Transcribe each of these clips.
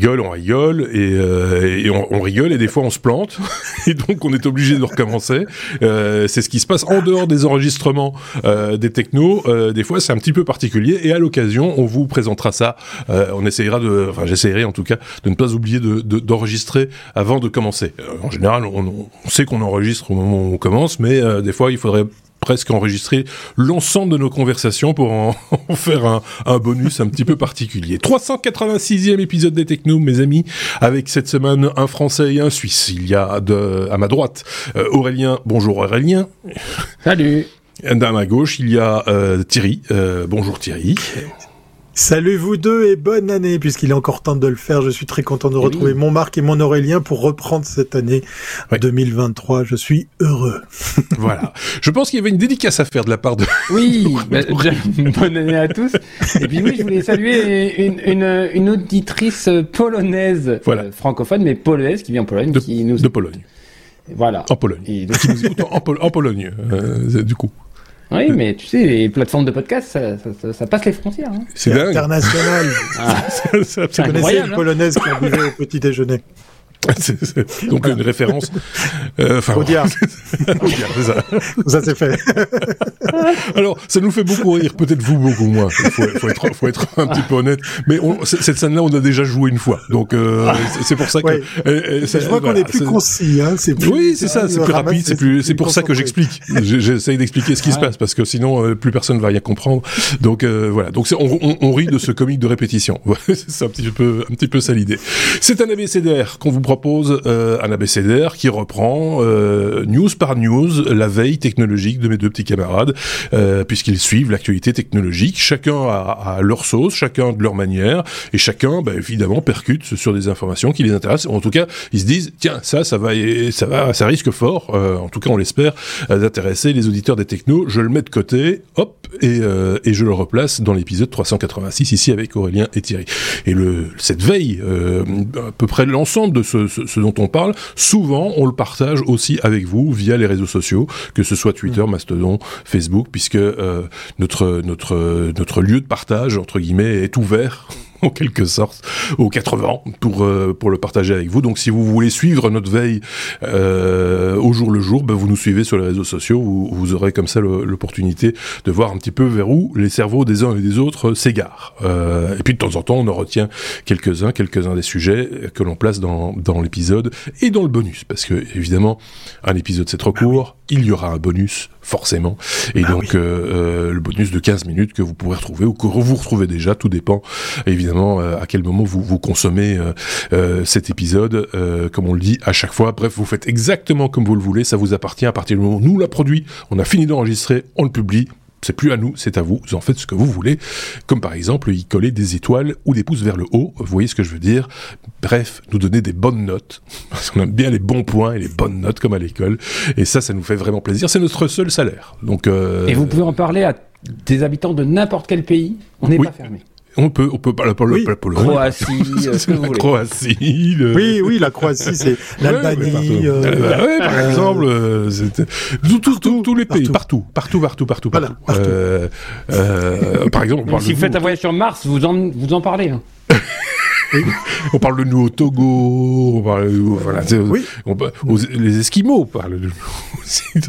rigole, on rigole et, on, rigole et des fois on se plante et donc on est obligé de recommencer. c'est ce qui se passe en dehors des enregistrements des technos. des fois c'est un petit peu particulier et à l'occasion on vous présentera ça. on essayera de, enfin j'essaierai en tout cas de ne pas oublier d'enregistrer de, avant de commencer. en général on sait qu'on enregistre au moment où on commence, mais des fois il faudrait presque enregistrer l'ensemble de nos conversations pour en, faire un, un, bonus un petit peu particulier. 386e épisode des Techno, mes amis, avec cette semaine un Français et un Suisse. Il y a de, à ma droite euh, Aurélien. Bonjour Aurélien. Salut. À ma gauche, il y a euh, Thierry. Euh, bonjour Thierry. Salut vous deux et bonne année, puisqu'il est encore temps de le faire. Je suis très content de eh retrouver mon Marc et mon Aurélien pour reprendre cette année 2023. Je suis heureux. voilà. Je pense qu'il y avait une dédicace à faire de la part de... Oui, bah, bonne année à tous. Et puis oui, je voulais saluer une, une, une auditrice polonaise, voilà. Euh, francophone, mais polonaise, qui vient en Pologne. De, qui nous... de Pologne. Voilà. En Pologne. Et donc... qui nous écoute en, en, Pologne, euh, du coup. Oui, mais tu sais, les plateformes de podcast, ça, ça, ça passe les frontières. Hein. C'est international. ah, ça, ça, connaissez une hein. polonaise qui en buvait au petit déjeuner. c'est donc une référence. Euh, enfin, Audiard. c'est ça. ça c'est fait. Alors, ça nous fait beaucoup rire, peut-être vous beaucoup moins. Il faut, faut, être, faut être un petit peu honnête. Mais on, cette scène-là, on a déjà joué une fois, donc euh, c'est pour ça que. Ouais. je vois qu'on est plus concis. Hein, c'est plus, oui, c'est ça, c'est plus rapide, c'est plus, c'est pour ça que j'explique. J'essaye d'expliquer ce qui se passe parce que sinon, euh, plus personne va rien comprendre. Donc euh, voilà. Donc on, on, on, rit de ce comique de répétition. c'est un petit peu, un petit peu ça l'idée. C'est un ABCDR qu'on vous propose euh, un abécédaire qui reprend euh, news par news la veille technologique de mes deux petits camarades, euh, puisqu'ils suivent l'actualité technologique, chacun à, leur sauce, chacun de leur manière, et chacun, bah, évidemment, percute sur des informations qui les intéressent. En tout cas, ils se disent, tiens, ça, ça va, ça va, ça risque fort. en tout cas, on l'espère, d'intéresser les auditeurs des technos. Je le mets de côté, hop, et, et je le replace dans l'épisode 386 ici avec Aurélien et Thierry. Et le, cette veille, à peu près l'ensemble de ce ce, dont on parle, souvent on le partage aussi avec vous via les réseaux sociaux, que ce soit Twitter, mm. Mastodon, Facebook, puisque euh, notre notre notre lieu de partage entre guillemets est ouvert en quelque sorte aux 80 pour euh, pour le partager avec vous. Donc si vous voulez suivre notre veille euh, au jour le jour, ben, vous nous suivez sur les réseaux sociaux, vous, vous aurez comme ça l'opportunité de voir un petit peu vers où les cerveaux des uns et des autres s'égarent. Euh, et puis de temps en temps, on en retient quelques-uns, quelques-uns des sujets que l'on place dans dans l'épisode et dans le bonus, parce que évidemment un épisode c'est trop court, il y aura un bonus forcément. Et ah donc euh, euh, le bonus de 15 minutes que vous pourrez retrouver ou que vous retrouvez déjà, tout dépend évidemment euh, à quel moment vous, vous consommez cet épisode, comme on le dit à chaque fois. Bref, vous faites exactement comme vous le voulez, ça vous appartient à partir du moment où nous l'a produit, on a fini d'enregistrer, on le publie, c'est plus à nous, c'est à vous. Vous en faites ce que vous voulez. Comme par exemple y coller des étoiles ou des pouces vers le haut. Vous voyez ce que je veux dire? Bref, nous donner des bonnes notes. Parce qu'on aime bien les bons points et les bonnes notes comme à l'école. Et ça, ça nous fait vraiment plaisir. C'est notre seul salaire. Donc. Euh... Et vous pouvez en parler à des habitants de n'importe quel pays? On n'est pas fermé. On peut, on peut parler oui. la Pologne. Croatie, euh, la Croatie. Oui, oui, la Croatie, c'est l'Albanie. Euh, euh, oui, par exemple, euh, tous les pays, partout, partout, partout, partout, partout. partout. Euh, par exemple, si vous faites un voyage sur Mars, vous en, vous en parlez. Hein. on parle de nous au Togo, on parle, voilà, oui. les Esquimaux parlent de nous.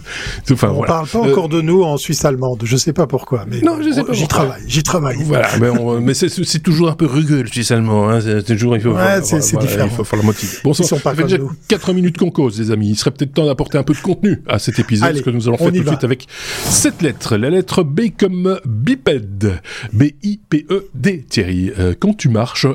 enfin, on parle pas encore de nous en Suisse allemande, je sais pas pourquoi, mais non, je sais pas. J'y travaille, j'y travaille. Voilà, mais, mais c'est toujours un peu rugueux le Suisse allemand. Hein, c'est toujours il faut, ouais, c'est différent. Il faut faire la motive. Bon, ça, ça fait déjà 4 minutes qu'on cause, les amis. Il serait peut-être temps d'apporter un peu de contenu à cet épisode, Allez, ce que nous allons faire tout de suite avec cette lettre, la lettre B comme bipède, B I P E D. Thierry, euh, quand tu marches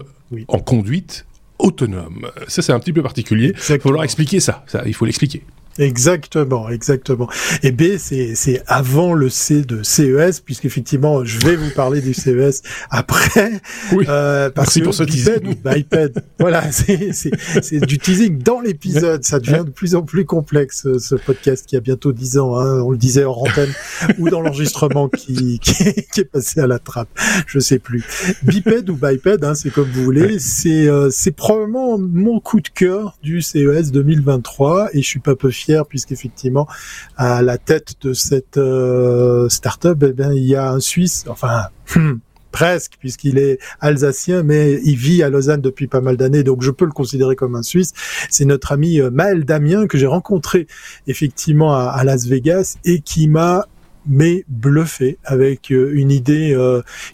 en conduite autonome. Ça, c'est un petit peu particulier. Il va falloir expliquer ça. ça il faut l'expliquer. Exactement, exactement. Et B, c'est avant le C de CES, puisqu'effectivement, je vais vous parler du CES après. Oui. Euh, parce Merci que pour ce teasing. iPad, voilà, c'est du teasing dans l'épisode. Ça devient de plus en plus complexe, ce podcast qui a bientôt 10 ans. Hein, on le disait en antenne ou dans l'enregistrement qui, qui, qui, est passé à la trappe. Je sais plus. Biped ou biped, hein, c'est comme vous voulez. C'est euh, c'est probablement mon coup de cœur du CES 2023 et je suis pas peu fier puisqu'effectivement à la tête de cette euh, start-up, eh bien, il y a un Suisse, enfin hmm, presque, puisqu'il est alsacien, mais il vit à Lausanne depuis pas mal d'années, donc je peux le considérer comme un Suisse. C'est notre ami Maël Damien que j'ai rencontré effectivement à Las Vegas et qui m'a mais bluffé avec une idée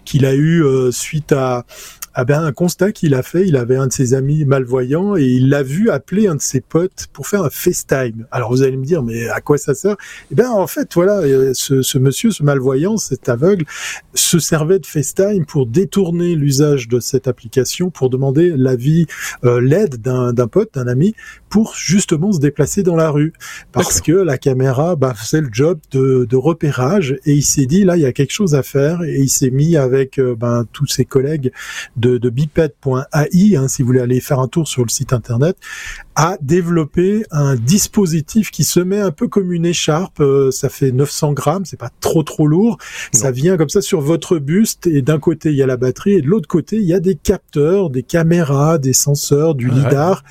qu'il a eue suite à ah ben, un constat qu'il a fait, il avait un de ses amis malvoyants et il l'a vu appeler un de ses potes pour faire un FaceTime. Alors vous allez me dire, mais à quoi ça sert? Eh bien, en fait, voilà, euh, ce, ce, monsieur, ce malvoyant, cet aveugle, se servait de FaceTime pour détourner l'usage de cette application, pour demander l'avis, euh, l'aide d'un pote, d'un ami, pour justement se déplacer dans la rue. Parce que la caméra bah, faisait le job de, de repérage et il s'est dit, là, il y a quelque chose à faire et il s'est mis avec euh, ben, tous ses collègues de, de biped.ai, hein, si vous voulez aller faire un tour sur le site internet, a développé un dispositif qui se met un peu comme une écharpe. Euh, ça fait 900 grammes, c'est pas trop trop lourd. Ça vient comme ça sur votre buste et d'un côté il y a la batterie et de l'autre côté il y a des capteurs, des caméras, des senseurs, du lidar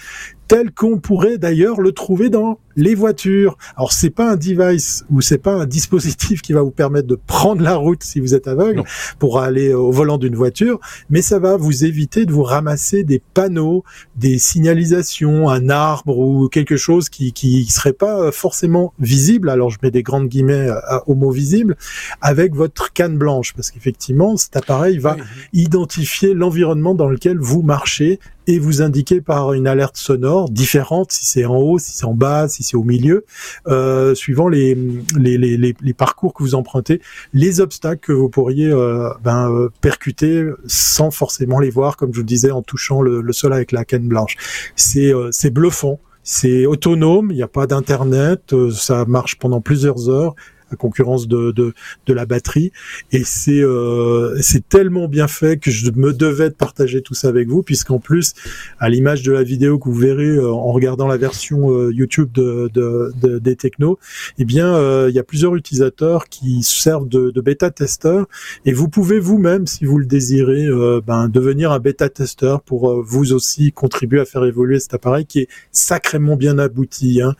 tel qu'on pourrait d'ailleurs le trouver dans les voitures. Alors c'est pas un device ou c'est pas un dispositif qui va vous permettre de prendre la route si vous êtes aveugle pour aller au volant d'une voiture, mais ça va vous éviter de vous ramasser des panneaux, des signalisations, un arbre ou quelque chose qui qui serait pas forcément visible. Alors je mets des grandes guillemets au mot visible avec votre canne blanche parce qu'effectivement cet appareil va identifier l'environnement dans lequel vous marchez et vous indiquer par une alerte sonore différente si c'est en haut, si c'est en bas, si c'est au milieu, euh, suivant les, les, les, les, parcours que vous empruntez, les obstacles que vous pourriez euh, ben, euh, percuter sans forcément les voir, comme je vous disais, en touchant le, le sol avec la canne blanche. C'est euh, c'est bluffant. C'est autonome, il n'y a pas d'internet, ça marche pendant plusieurs heures à concurrence de, de, de la batterie. Et c'est euh, c'est tellement bien fait que je me devais de partager tout ça avec vous, puisqu'en plus, à l'image de la vidéo que vous verrez euh, en regardant la version euh, YouTube de, de, des technos, eh bien, euh, il y a plusieurs utilisateurs qui servent de, de bêta-testeurs, et vous pouvez vous-même, si vous le désirez, ben, devenir un bêta-testeur pour vous aussi contribuer à faire évoluer cet appareil qui est sacrément bien abouti. Hein.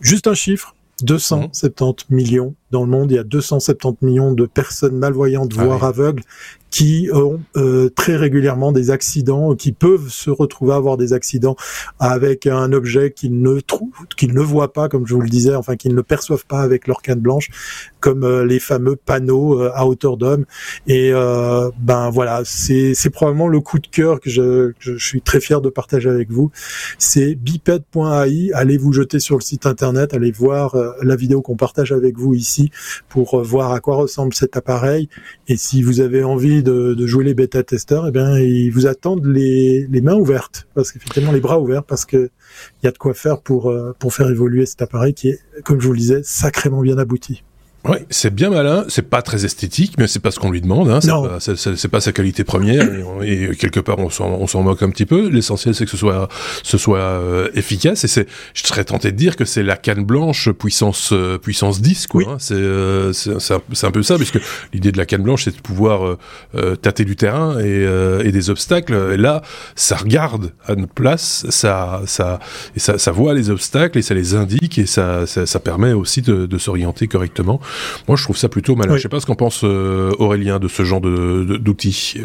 Juste un chiffre, 270 millions dans le monde. Il y a 270 millions de personnes malvoyantes, ah voire aveugles, qui ont euh, très régulièrement des accidents, qui peuvent se retrouver à avoir des accidents avec un objet qu'ils ne trouvent, qu'ils ne voient pas, comme je vous le disais, enfin qu'ils ne perçoivent pas avec leur canne blanche, comme euh, les fameux panneaux euh, à hauteur d'homme. Et ben voilà, c'est c'est probablement le coup de cœur que je, je suis très fier de partager avec vous. C'est biped.ai. Allez vous jeter sur le site internet, allez voir la vidéo qu'on partage avec vous ici pour voir à quoi ressemble cet appareil. Et si vous avez envie de, jouer les bêta-testeurs, eh bien, ils vous attendent les, les mains ouvertes, parce qu'effectivement les bras ouverts, parce que il y a de quoi faire pour, euh, pour faire évoluer cet appareil qui est, comme je vous le disais, sacrément bien abouti. Oui, c'est bien malin, c'est pas très esthétique, mais c'est pas ce qu'on lui demande, hein, c'est pas, sa qualité première, et, quelque part on s'en moque un petit peu. L'essentiel c'est que ce soit, ce soit euh, efficace, et c'est, je serais tenté de dire que c'est la canne blanche puissance euh, puissance 10, quoi. Hein, c'est c'est un, peu ça, puisque l'idée de la canne blanche c'est de pouvoir euh, tâter du terrain et, et, des obstacles. Et là, ça regarde à notre place, ça ça et ça, ça voit les obstacles et ça les indique et ça ça, ça permet aussi de, de s'orienter correctement. Moi, je trouve ça plutôt malin. Je sais pas ce qu'en pense euh, Aurélien de ce genre d'outils.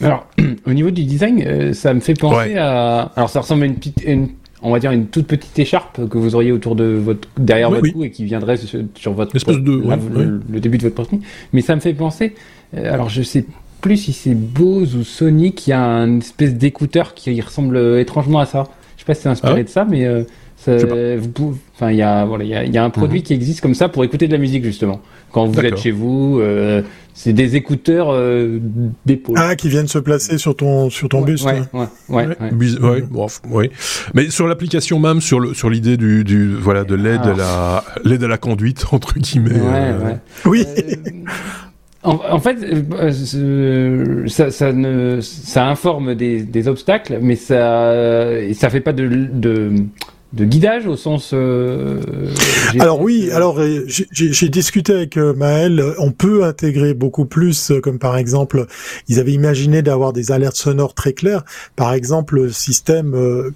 Alors, au niveau du design, euh, ça me fait penser à. Alors, ça ressemble à une petite, on va dire une toute petite écharpe que vous auriez autour de votre derrière votre cou et qui viendrait sur, votre de, le, début de votre porte Mais ça me fait penser. Euh, alors, je sais plus si c'est Bose ou Sony qui a une espèce d'écouteur qui ressemble étrangement à ça. Je sais pas si c'est inspiré ah de ça, mais enfin, il y a, voilà, il y a, un produit mhm. qui existe comme ça pour écouter de la musique justement. Quand vous êtes chez vous, euh, c'est des écouteurs euh, d'épaule. Ah, qui viennent se placer sur ton sur ton buste. Ouais, ouais, ouais, oui. Mais sur l'application même, sur le sur l'idée du, du voilà de l'aide à la l'aide à la conduite entre guillemets. Euh, oui. En, fait, ça, ça, ne, ça informe des, des obstacles, mais ça, ça fait pas de, de de guidage au sens. Euh, alors oui, alors euh, j'ai discuté avec euh, Maël. On peut intégrer beaucoup plus, comme par exemple, ils avaient imaginé d'avoir des alertes sonores très claires. Par exemple, le système,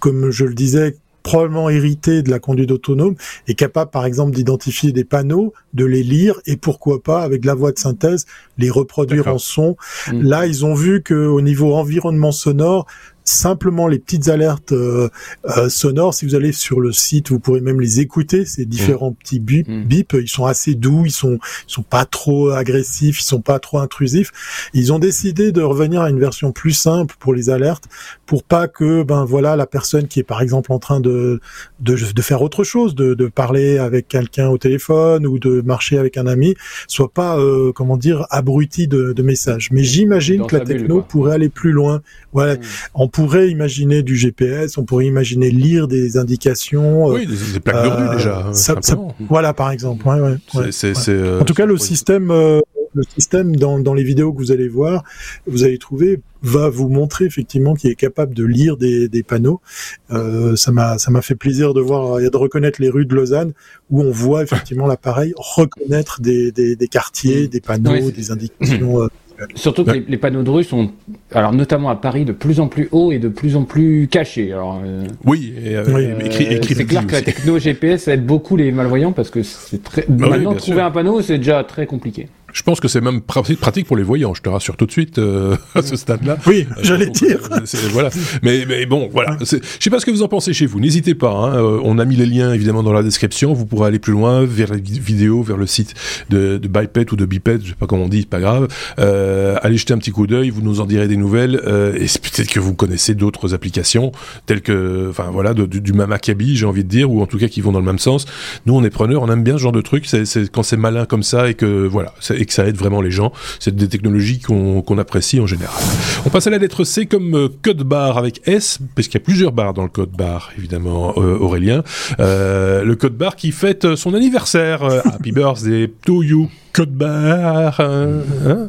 comme je le disais, probablement hérité de la conduite autonome, est capable par exemple d'identifier des panneaux, de les lire et pourquoi pas avec la voix de synthèse les reproduire en son. Mmh. Là, ils ont vu que au niveau environnement sonore, simplement les petites alertes euh, euh, sonores. Si vous allez sur le site, vous pourrez même les écouter. Ces différents petits mm. bip, ils sont assez doux, ils sont, ils sont pas trop agressifs, ils sont pas trop intrusifs. Ils ont décidé de revenir à une version plus simple pour les alertes, pour pas que, ben voilà, la personne qui est par exemple en train de de, de faire autre chose, de, de parler avec quelqu'un au téléphone ou de marcher avec un ami, soit pas, euh, comment dire, abruti de, de messages. Mais j'imagine que la techno pourrait aller plus loin. Voilà, mm pourrait imaginer du GPS, on pourrait imaginer lire des indications. Euh, oui, des, plaques de rue déjà. Hein, voilà, par exemple. Ouais, ouais, euh, en tout cas, le système, euh, le système dans, dans les vidéos que vous allez voir, vous allez trouver va vous montrer effectivement qu'il est capable de lire des, des panneaux. Euh, ça m'a ça m'a fait plaisir de voir et de reconnaître les rues de Lausanne où on voit effectivement l'appareil reconnaître des, des, des quartiers, des panneaux, des indications. Surtout que les, panneaux de rue sont, alors notamment à Paris, de plus en plus hauts et de plus en plus cachés. Alors, euh, oui, et, euh, euh, c'est clair que la techno GPS aide beaucoup les malvoyants parce que c'est très. Bah maintenant, trouver un panneau, c'est déjà très compliqué. Je pense que c'est même pratique pour les voyants, je te rassure tout de suite euh, à ce stade-là. Oui, j'allais euh, dire. voilà. Mais, mais bon, voilà. Je sais pas ce que vous en pensez chez vous. N'hésitez pas. Hein. Euh, on a mis les liens évidemment dans la description. Vous pourrez aller plus loin vers les vidéos, vers le site de, de Biped ou de Biped, je sais pas comment on dit, pas grave. Euh, allez jeter un petit coup d'œil. Vous nous en direz des nouvelles. Euh, et peut-être que vous connaissez d'autres applications telles que, enfin voilà, du, du même acabit, j'ai envie de dire, ou en tout cas qui vont dans le même sens. Nous, on est preneurs. On aime bien ce genre de truc. C'est quand c'est malin comme ça et que voilà et que ça aide vraiment les gens. C'est des technologies qu'on apprécie en général. On passe à la lettre C comme euh, code barre avec S, parce qu'il y a plusieurs barres dans le code barre, évidemment, euh, Aurélien. Euh, le code barre qui fête son anniversaire. Happy birthday to you, code barre. Hein, hein,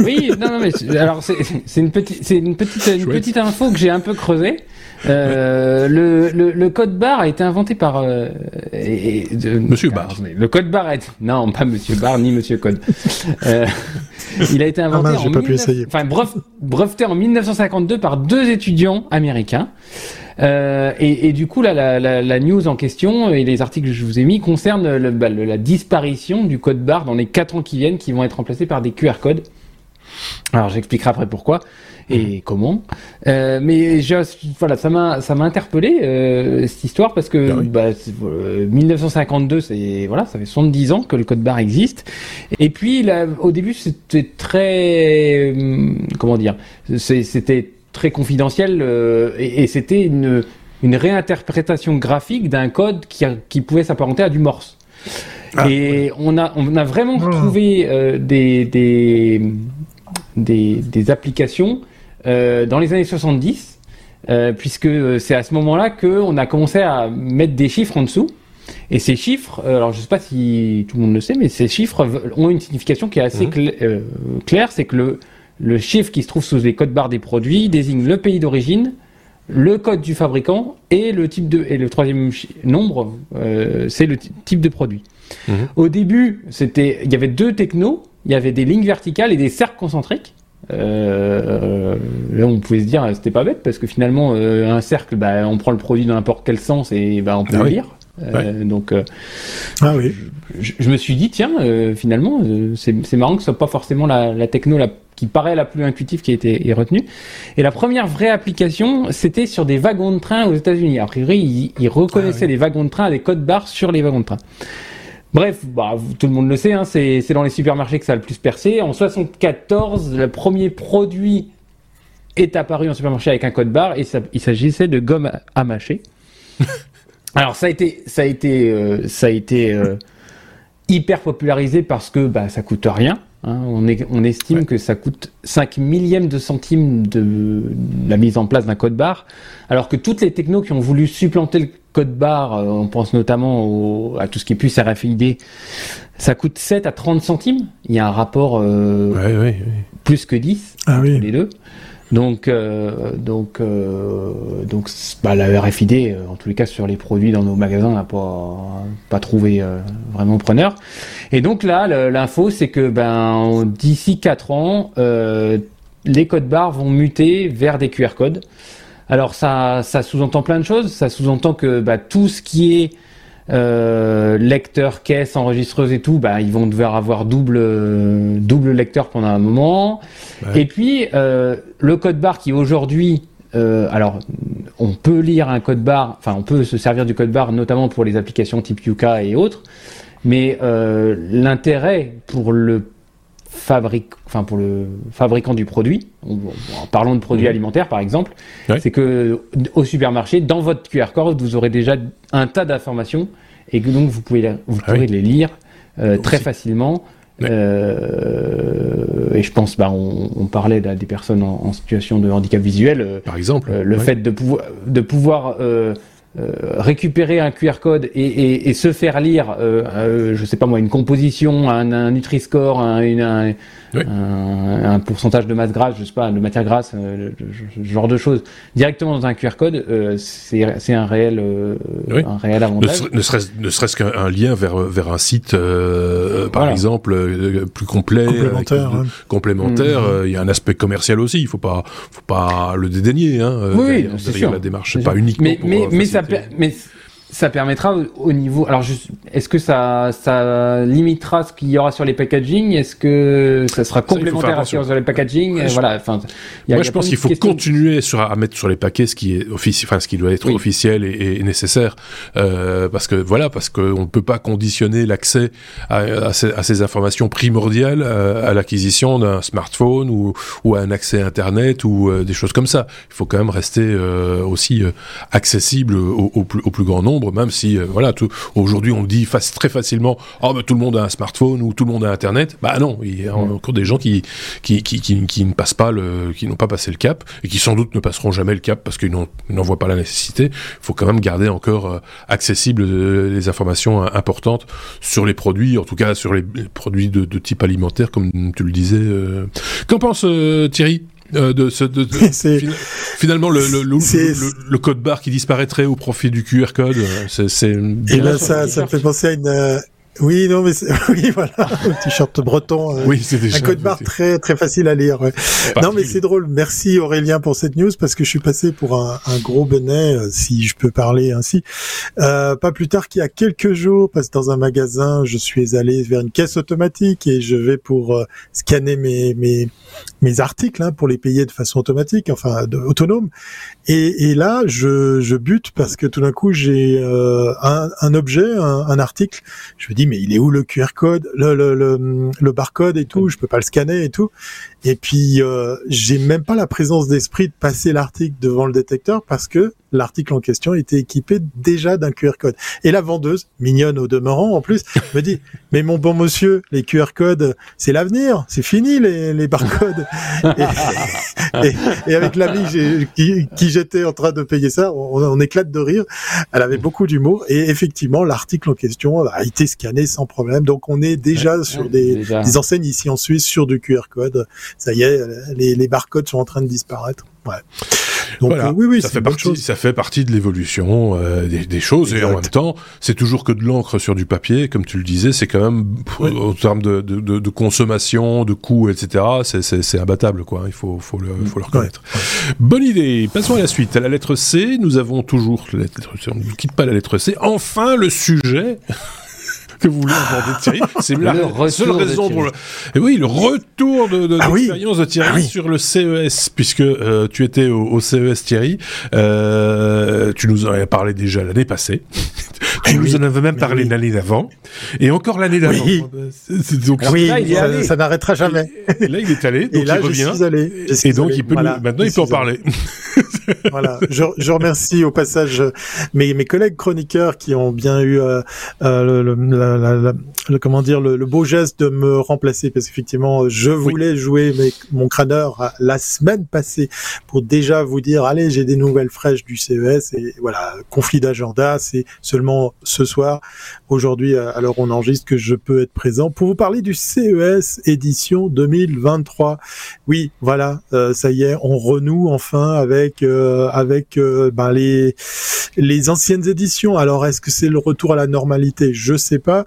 oui, non, non, mais alors c'est une petite, c'est une petite, une petite info que j'ai un peu creusée. Euh, le, le, le, code barre a été inventé par euh, et, de, Monsieur Barr. Le code barre est non pas Monsieur Barr ni Monsieur Code. Euh, il a été ah inventé en pas enfin breveté en 1952 par deux étudiants américains. Euh, et, et, du coup, là, la, la, la, news en question et les articles que je vous ai mis concernent le, bah, la disparition du code barre dans les 4 ans qui viennent, qui vont être remplacés par des QR codes. Alors, j'expliquerai après pourquoi et comment. Euh, mais je, voilà, ça m'a ça m'a interpellé euh, cette histoire parce que ah bah, 1952, c'est voilà, ça fait 70 ans que le code barre existe. Et puis là, au début, c'était très comment dire, c'était très confidentiel euh, et, et c'était une une réinterprétation graphique d'un code qui, qui pouvait s'apparenter à du Morse. Ah, et on a on a vraiment ah. trouvé euh, des, des des, des applications euh, dans les années 70, euh, puisque c'est à ce moment-là qu'on a commencé à mettre des chiffres en dessous. Et ces chiffres, euh, alors je ne sais pas si tout le monde le sait, mais ces chiffres ont une signification qui est assez mhm. claire, c'est que le, le chiffre qui se trouve sous les codes barres des produits désigne le pays d'origine, le code du fabricant et le type de et le troisième nombre, c'est le type de produit. Mhm. Au début, c'était il y avait deux technos, il y avait des lignes verticales et des cercles concentriques. Euh, là, on pouvait se dire, c'était pas bête parce que finalement, euh, un cercle, bah, on prend le produit dans n'importe quel sens et bah, on peut ah le lire. Euh, donc, ah oui. je, me suis dit, tiens, finalement, c'est marrant que ce soit pas forcément la, la techno la, qui paraît la plus intuitive qui a été retenue. Et la première vraie application, c'était sur des wagons de train aux États-Unis. A priori, ils, reconnaissaient ah les wagons de train, des codes barres sur les wagons de train. Bref, bah, tout le monde le sait, hein, c'est dans les supermarchés que ça a le plus percé. En 74, le premier produit est apparu en supermarché avec un code barre et ça, il s'agissait de gomme à, mâcher. Alors ça a été, ça a été, euh, ça a été euh, hyper popularisé parce que bah, ça coûte rien. Hein. on, est, on, estime que ça coûte 5 millièmes de centimes de la mise en place d'un code barre, alors que toutes les technos qui ont voulu supplanter le code barre, euh, on pense notamment à tout ce qui est puce RFID, ça coûte 7 à 30 centimes. Il y a un rapport euh, plus que 10 ah entre les deux. Donc, euh, donc, donc, bah, la RFID, en tous les cas sur les produits dans nos magasins, on n'a pas, pas trouvé vraiment preneur. Et donc là, l'info, c'est que ben d'ici 4 ans, les codes barres vont muter vers des QR codes. Alors ça, ça sous-entend plein de choses. Ça sous-entend que bah, tout ce qui est euh, lecteur, caisse, enregistreuse et tout, bah, ils vont devoir avoir double, double lecteur pendant un moment. Et puis, euh, le code barre qui aujourd'hui, euh, alors, on peut lire un code barre, enfin, on peut se servir du code barre notamment pour les applications type Yuka et autres, mais euh, l'intérêt pour le fabrique, enfin pour le fabricant du produit, en parlant de produits mmh. alimentaires par exemple, c'est que au supermarché, dans votre QR code, vous aurez déjà un tas d'informations et que donc vous pouvez, vous ah pourrez les lire euh, très facilement. Euh, et je pense, bah, on, on parlait des personnes en, situation de handicap visuel. Euh, par exemple. le fait de, pouvoir de pouvoir récupérer un QR code et, se faire lire, euh, euh, je sais pas moi, une composition, un, un Nutri-Score, un, un, pourcentage de masse grasse, je sais pas, de matière grasse, euh, ce genre de choses, directement dans un QR code, euh, c'est un réel, euh, un réel avantage. Ne, serait-ce ne serait-ce qu'un lien vers vers un site, par exemple, plus complet, complémentaire. Hein. complémentaire. Mm-hmm. Il y a un aspect commercial aussi. Il faut pas, faut pas le dédaigner. Hein, oui, c'est sûr. La démarche, pas uniquement. Mais, mais, mais ça, mais ça permettra au, niveau. Alors, est-ce que ça, ça limitera ce qu'il y aura sur les packaging? Est-ce que ça sera complémentaire sur, les packaging? Voilà. Enfin, moi, je pense qu'il faut continuer sur, à mettre sur les paquets ce qui est officiel, enfin, ce qui doit être officiel et, nécessaire, euh, parce que voilà, parce qu'on ne peut pas conditionner l'accès à, à, ces, informations primordiales euh, à, l'acquisition d'un smartphone ou, ou, à un accès Internet ou euh, des choses comme ça. Il faut quand même rester euh, aussi accessible au, au, plus, au plus grand nombre même si euh, voilà, aujourd'hui on dit très facilement, oh tout le monde a un smartphone ou tout le monde a Internet. Bah non, il y a mm. encore des gens qui qui, qui, qui, ne passent pas le, qui n'ont pas passé le cap et qui sans doute ne passeront jamais le cap parce qu'ils n'en voient pas la nécessité. Il faut quand même garder encore euh, accessibles euh, les informations importantes sur les produits, en tout cas sur les produits de, type alimentaire, comme tu le disais. Qu'en pense Thierry? Euh, de, ce, de, finalement le, le, le, code barre qui disparaîtrait au profit du QR code. Euh, c'est, et là, ça, ça me fait penser à une, euh, oui, non, mais oui, voilà, un t-shirt breton. Euh, oui, c'est déjà. Un code barre très très facile à lire. Ouais. Non, mais c'est drôle. Merci Aurélien pour cette news parce que je suis passé pour un, un gros benet, euh, si je peux parler ainsi. Euh, pas plus tard qu'il y a quelques jours, parce que dans un magasin, je suis allé vers une caisse automatique et je vais pour euh, scanner mes mes mes articles hein, pour les payer de façon automatique, enfin de, autonome. Et, et là, je, je bute parce que tout d'un coup, j'ai un, un objet, un, un article. Je me dis mais il est où le QR code, le, le, le, le barcode et tout, je peux pas le scanner et tout. Et puis, euh, j'ai même pas la présence d'esprit de passer l'article devant le détecteur parce que l'article en question était équipé déjà d'un QR code. Et la vendeuse, mignonne au demeurant en plus, me dit "Mais mon bon monsieur, les QR codes, c'est l'avenir, c'est fini les, les barcodes." et, et, avec l'ami qui, qui j'étais en train de payer ça, on, éclate de rire. Elle avait beaucoup d'humour et effectivement, l'article en question a été scanné sans problème. Donc, on est déjà sur des, des enseignes ici en Suisse sur du QR code ça y est, les, les barcodes sont en train de disparaître. Ouais. Donc voilà, oui, oui, ça fait partie, ça fait partie de l'évolution euh, des, des, choses et en même temps, c'est toujours que de l'encre sur du papier, comme tu le disais, c'est quand même en termes de, de, de, consommation, de coûts, etc. C'est imbattable, quoi. Il faut, faut le, faut le reconnaître. Bonne idée. Passons à la suite. À la lettre C, nous avons toujours la lettre. On ne quitte pas la lettre C. Enfin, le sujet. Que vous voulez aborder Thierry. C'est la seule raison pour le... Et oui, le retour de, de, ah l'expérience de Thierry ah sur le CES, puisque euh, tu étais au, au CES Thierry. Euh, tu nous en avais parlé déjà l'année passée. tu ah nous en avais même parlé l'année d'avant. Et encore l'année d'avant. Oui, donc, oui ça, ça n'arrêtera jamais. Et là, il est allé, donc là, il revient. Je suis allé. et donc, il peut maintenant, il peut en parler. voilà. Je, je, remercie au passage mes, mes collègues chroniqueurs qui ont bien eu euh, euh, le, le, comment dire le, beau geste de me remplacer parce qu'effectivement je voulais jouer mon crâneur la semaine passée pour déjà vous dire allez j'ai des nouvelles fraîches du CES et voilà conflit d'agenda c'est seulement ce soir. Aujourd'hui alors on enregistre que je peux être présent pour vous parler du CES édition 2023 oui voilà euh, ça y est on renoue enfin avec avec ben, les les anciennes éditions. Alors est-ce que c'est le retour à la normalité? Je sais pas.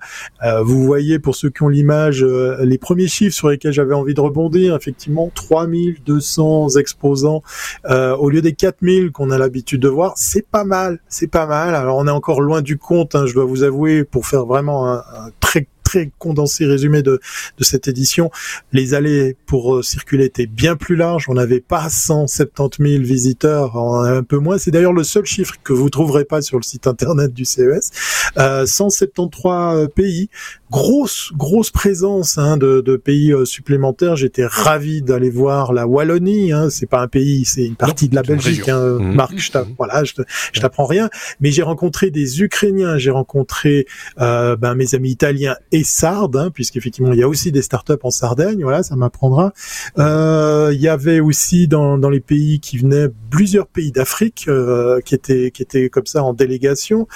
vous voyez pour ceux qui ont l'image les premiers chiffres sur lesquels j'avais envie de rebondir. Effectivement, 3200 exposants au lieu des 4000 qu'on a l'habitude de voir. C'est pas mal. C'est pas mal. Alors on est encore loin du compte. Hein, je dois vous avouer pour faire vraiment un très très condensé résumé de, de cette édition. Les allées pour euh, circuler étaient bien plus larges. On n'avait pas 170 000 visiteurs, un peu moins. C'est d'ailleurs le seul chiffre que vous trouverez pas sur le site internet du CES. Euh, 173 euh, pays, grosse grosse présence hein, de, de, pays euh, supplémentaires. J'étais ravi d'aller voir la Wallonie. Hein. C'est pas un pays, c'est une partie de la Belgique. Hein. Mmh. Marc, je voilà, je t'apprends rien. Mais j'ai rencontré des Ukrainiens, j'ai rencontré euh, ben, mes amis italiens et Sardes, hein, puisqu'effectivement il y a aussi des startups en Sardaigne, voilà, ça m'apprendra. Euh, il y avait aussi dans, dans les pays qui venaient plusieurs pays d'Afrique euh, qui étaient qui étaient comme ça en délégation.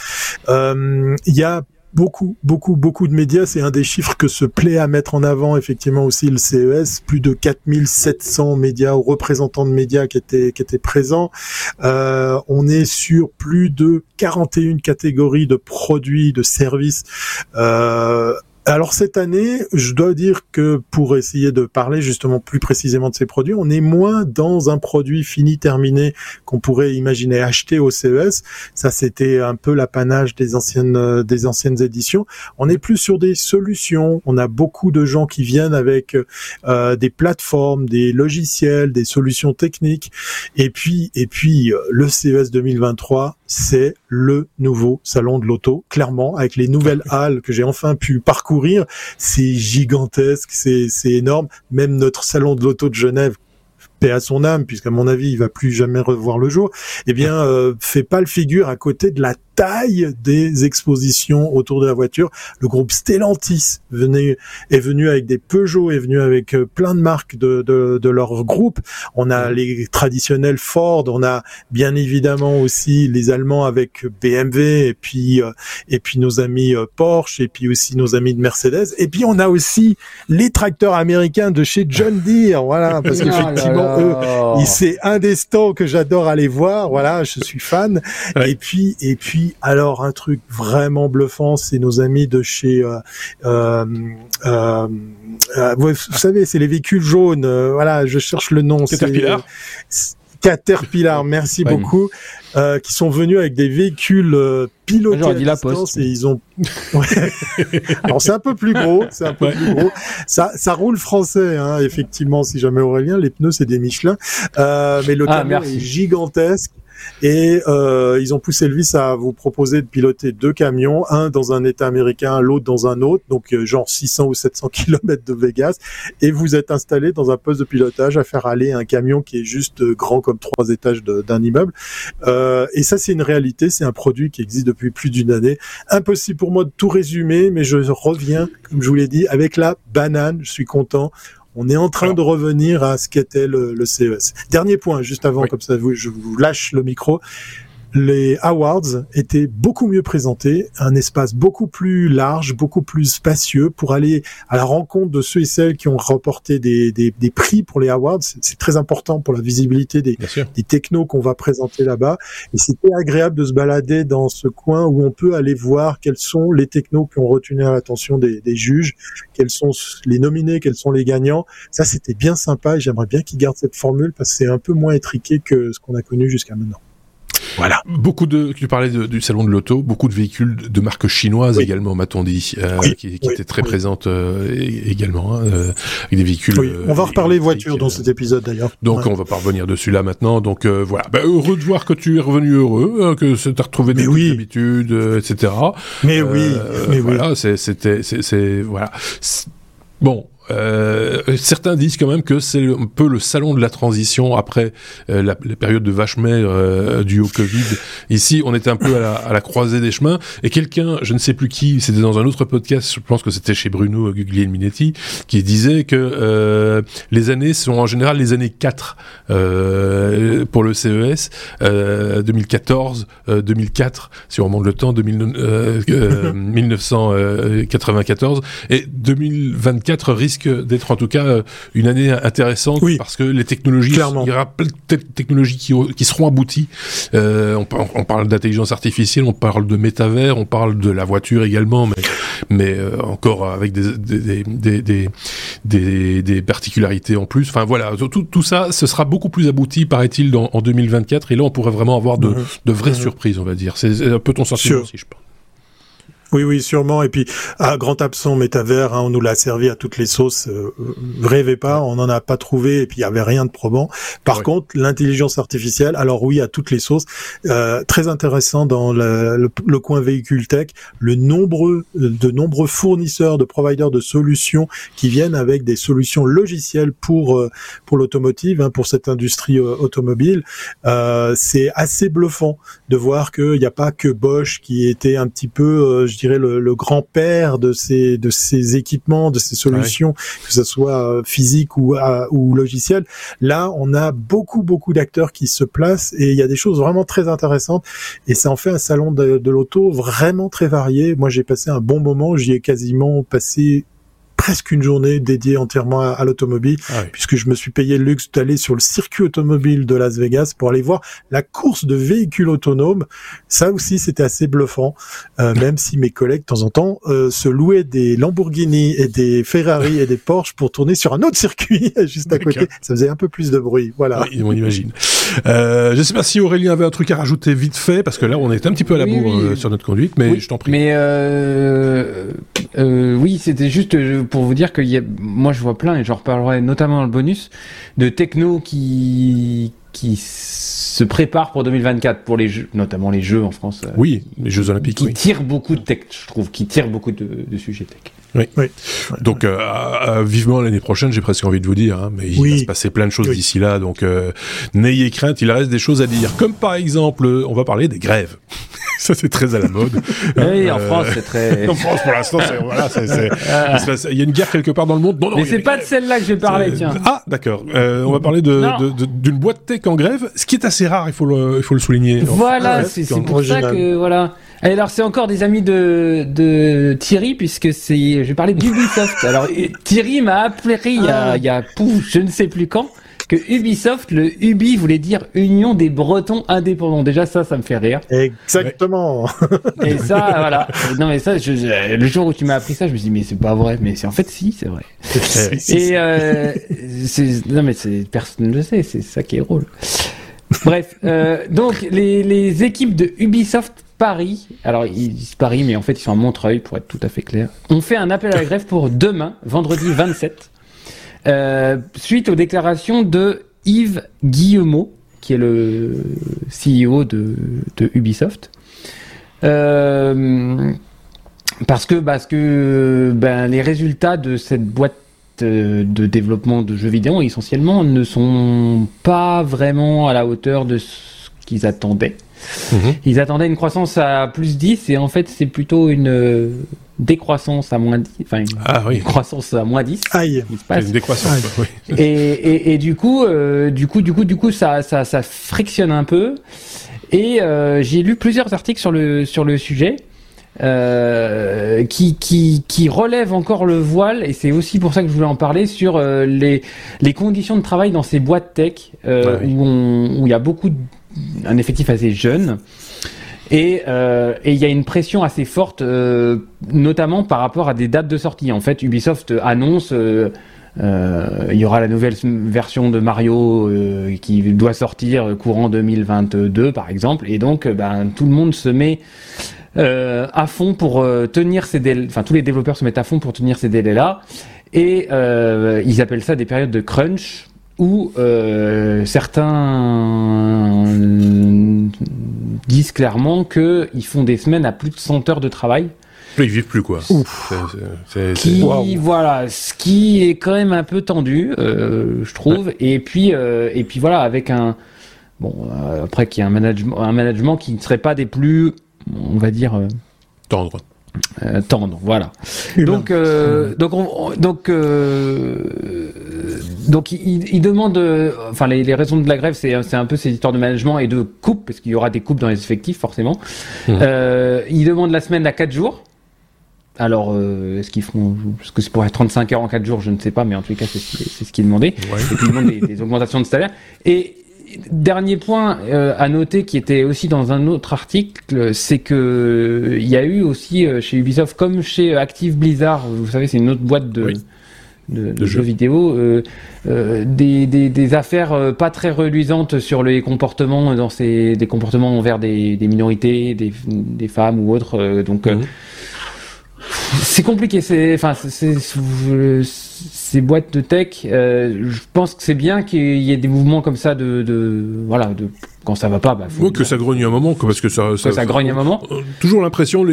Euh, il y a beaucoup, beaucoup, beaucoup de médias. C'est un des chiffres que se plaît à mettre en avant effectivement aussi le CES. Plus de 4700 médias ou représentants de médias qui étaient, qui étaient présents. Euh, on est sur plus de 41 catégories de produits, de services. Euh, alors cette année, je dois dire que pour essayer de parler justement plus précisément de ces produits, on est moins dans un produit fini terminé qu'on pourrait imaginer acheter au CES. Ça c'était un peu l'apanage des anciennes euh, des anciennes éditions. On est plus sur des solutions. On a beaucoup de gens qui viennent avec euh, des plateformes, des logiciels, des solutions techniques. Et puis et puis euh, le CES 2023, c'est le nouveau salon de l'auto, clairement avec les nouvelles halles que j'ai enfin pu parcourir c'est gigantesque, c'est énorme. Même notre salon de l'auto de Genève paix à son âme, puisqu'à mon avis, il va plus jamais revoir le jour, eh bien, euh, fait pas le figure à côté de la taille des expositions autour de la voiture. Le groupe Stellantis venait, est venu avec des Peugeot, est venu avec euh, plein de marques de, de, de, leur groupe. On a les traditionnels Ford, on a bien évidemment aussi les Allemands avec BMW, et puis euh, et puis nos amis euh, Porsche, et puis aussi nos amis de Mercedes, et puis on a aussi les tracteurs américains de chez John Deere, voilà, parce oh eux, c'est un des stands que j'adore aller voir, voilà, je suis fan, et puis et puis alors un truc vraiment bluffant, c'est nos amis de chez, euh, euh, euh, vous, savez, c'est les véhicules jaunes. voilà, je cherche le nom. Caterpillar. Caterpillar, merci beaucoup, qui sont venus avec des véhicules pilotés à distance et ils ont. Alors c'est un peu plus gros, c'est un peu plus gros. Ça, ça roule français, hein, effectivement. Si jamais Aurélien, les pneus c'est des Michelin, mais le ah, camion est gigantesque. Et euh, ils ont poussé vice à vous proposer de piloter deux camions, un dans un État américain, l'autre dans un autre, donc euh, genre 600 ou 700 km de Vegas, et vous êtes installé dans un poste de pilotage à faire aller un camion qui est juste euh, grand comme trois étages d'un immeuble. Euh, et ça, c'est une réalité, c'est un produit qui existe depuis plus d'une année. Impossible pour moi de tout résumer, mais je reviens, comme je vous l'ai dit, avec la banane. Je suis content. On est en train de revenir à ce qu'était le, le, CES. Dernier point, juste avant, comme ça, je vous lâche le micro les awards étaient beaucoup mieux présentés, un espace beaucoup plus large, beaucoup plus spacieux pour aller à la rencontre de ceux et celles qui ont remporté des, des, des prix pour les awards. C'est très important pour la visibilité des, des technos qu'on va présenter là-bas. Et c'était agréable de se balader dans ce coin où on peut aller voir quels sont les technos qui ont retenu l'attention des, des juges, quels sont les nominés, quels sont les gagnants. Ça, c'était bien sympa et j'aimerais bien qu'ils gardent cette formule parce que c'est un peu moins étriqué que ce qu'on a connu jusqu'à maintenant. Voilà. Beaucoup de, tu parlais du salon de l'auto, beaucoup de véhicules de marques chinoises également, m'a-t-on dit, euh, qui, qui étaient très présentes euh, également, hein, euh, avec des véhicules. on va reparler voiture dans cet épisode d'ailleurs. Donc on va pas revenir dessus là maintenant. Donc voilà, bah, heureux de voir que tu es revenu heureux, hein, que tu as retrouvé des oui. habitudes, etc. Mais oui, mais voilà, c'était, c'est, voilà. Bon, euh, certains disent quand même que c'est un peu le salon de la transition après euh, la, période de vache mère euh, due Covid. Ici, on était un peu à la, croisée des chemins et quelqu'un, je ne sais plus qui, c'était dans un autre podcast, je pense que c'était chez Bruno Guglielminetti, Minetti, qui disait que euh, les années sont en général les années 4 euh, pour le CES, 2014, 2004, si on remonte le temps, 2000, 1994 et 2024 risque risque d'être en tout cas une année intéressante oui. parce que les technologies, il y aura plein de technologies qui, qui seront abouties. on, on, parle d'intelligence artificielle, on parle de métavers, on parle de la voiture également, mais mais encore avec des des, des, des, des, des particularités en plus. Enfin voilà, tout, tout ça, ce sera beaucoup plus abouti, paraît-il, en 2024. Et là, on pourrait vraiment avoir de, mhm. de vraies mhm. surprises, on va dire. C'est un peu ton sentiment aussi, je pense. Oui, oui, sûrement. Et puis, à grand absent métavers, hein, on nous l'a servi à toutes les sauces. Euh, rêvez pas, on n'en a pas trouvé et puis il y avait rien de probant. Par contre, l'intelligence artificielle, alors oui, à toutes les sauces. Euh, très intéressant dans le, le, coin véhicule tech, le nombreux, de nombreux fournisseurs, de providers de solutions qui viennent avec des solutions logicielles pour euh, pour l'automotive, hein, pour cette industrie euh, automobile. Euh, c'est assez bluffant de voir qu'il n'y a pas que Bosch qui était un petit peu, je dirais, le, grand-père de ces, de ces équipements, de ces solutions, que ce soit euh, physique ou, euh, ou logiciel. Là, on a beaucoup, beaucoup d'acteurs qui se placent et il y a des choses vraiment très intéressantes et ça en fait un salon de, de l'auto vraiment très varié. Moi, j'ai passé un bon moment. J'y ai quasiment passé presque une journée dédiée entièrement à, l'automobile, ah puisque je me suis payé le luxe d'aller sur le circuit automobile de Las Vegas pour aller voir la course de véhicules autonomes. Ça aussi, c'était assez bluffant, euh, même si mes collègues, de temps en temps, euh, se louaient des Lamborghini et des Ferrari et des Porsche pour tourner sur un autre circuit juste à côté. Ça faisait un peu plus de bruit. Voilà. on imagine. Euh, je sais pas si Aurélien avait un truc à rajouter vite fait, parce que là, on est un petit peu à la bourre euh, sur notre conduite, mais je t'en prie. Mais euh, euh, oui, c'était juste pour vous dire que y a, moi, je vois plein, et j'en reparlerai notamment dans le bonus, de techno qui qui se préparent pour 2024 pour les jeux, notamment les jeux en France. oui, les Jeux Olympiques. Qui tirent beaucoup de tech, je trouve, qui tirent beaucoup de, de sujets tech. Oui. oui. Donc euh, euh, vivement l'année prochaine, j'ai presque envie de vous dire, hein, mais il va se passer plein de choses d'ici là, donc euh, n'ayez crainte, il reste des choses à dire. Comme par exemple, on va parler des grèves. Ça c'est très à la mode. oui, en France c'est très. en France pour l'instant, voilà, il y a une guerre quelque part dans le monde. Non, non, mais c'est pas de celle-là que je vais parler, tiens. Ah d'accord. on va parler de d'une boîte tech en grève, ce qui est assez rare, il faut le, il faut le souligner. Voilà, c'est pour ça que voilà. Alors c'est encore des amis de, de Thierry puisque c'est je vais parler d'Ubisoft. Alors Thierry m'a appelé il y a, ah. il y a pouf, je ne sais plus quand que Ubisoft, le Ubi voulait dire Union des Bretons indépendants. Déjà ça, ça me fait rire. Exactement. Et ça, voilà. Non mais ça, je, le jour où tu m'as appris ça, je me suis dit mais c'est pas vrai. Mais c'est en fait si, c'est vrai. Et euh, non mais personne ne le sait. C'est ça qui est drôle. Bref, euh, donc les, les équipes de Ubisoft Paris, alors ils disent Paris, mais en fait ils sont à Montreuil pour être tout à fait clair, on fait un appel à la grève pour demain, vendredi 27, euh, suite aux déclarations de Yves Guillemot, qui est le CEO de, Ubisoft. Euh, parce que, parce que ben, les résultats de cette boîte euh, de développement de jeux vidéo essentiellement ne sont pas vraiment à la hauteur de ce qu'ils attendaient. Mhm. Ils attendaient une croissance à plus 10 et en fait c'est plutôt une décroissance à moins 10, enfin une, ah, oui. croissance à moins 10. Aïe. Une décroissance. Oui. Et, et, et, du coup, euh, du coup, du coup, du coup, ça, ça, ça frictionne un peu. Et euh, j'ai lu plusieurs articles sur le sur le sujet. Euh, qui, qui, qui relève encore le voile, et c'est aussi pour ça que je voulais en parler, sur euh, les, les conditions de travail dans ces boîtes tech, euh, où il y a beaucoup de un effectif assez jeune. Euh, et il y a une pression assez forte, euh, notamment par rapport à des dates de sortie. En fait, Ubisoft annonce euh, il y aura la nouvelle version de Mario qui doit sortir courant 2022, par exemple. Et donc, ben, tout le monde se met à fond pour tenir ces délais. Enfin, tous les développeurs se mettent à fond pour tenir ces délais-là. Et ils appellent ça des périodes de crunch où certains disent clairement qu'ils font des semaines à plus de 100 heures de travail. Ils vivent plus quoi. qui, voilà, ce qui est quand même un peu tendu, euh, je trouve. Et puis, euh, et puis voilà, avec un bon après qu'il y a un management, un management qui ne serait pas des plus, on va dire tendre. Euh, tendre, voilà. Donc, euh, donc, donc, euh, donc, il, demande, enfin, les, raisons de la grève, c'est, un peu ces histoires de management et de coupe, parce qu'il y aura des coupes dans les effectifs, forcément. Mmh. il demande la semaine à 4 jours. alors, est-ce qu'ils feront, parce que c'est pour être 35 heures en 4 jours, je ne sais pas, mais en tout cas, c'est ce qui est demandé. Et puis, ils demandent des, des, augmentations de salaire. Et dernier point euh, à noter qui était aussi dans un autre article, c'est que il y a eu aussi euh, chez Ubisoft, comme chez Active Blizzard, vous savez, c'est une autre boîte de, de, jeux vidéo, euh, des, des, affaires pas très reluisantes sur les comportements, dans ces, des comportements envers des, des minorités, des, des femmes ou autres. donc mhm. c'est compliqué. C'est enfin c'est ces boîtes de tech, euh, je pense que c'est bien qu'il y ait des mouvements comme ça de, de voilà, de quand ça va pas, bah, faut que ça grogne un moment, parce que ça, ça, ça, grogne un moment. Euh, toujours l'impression,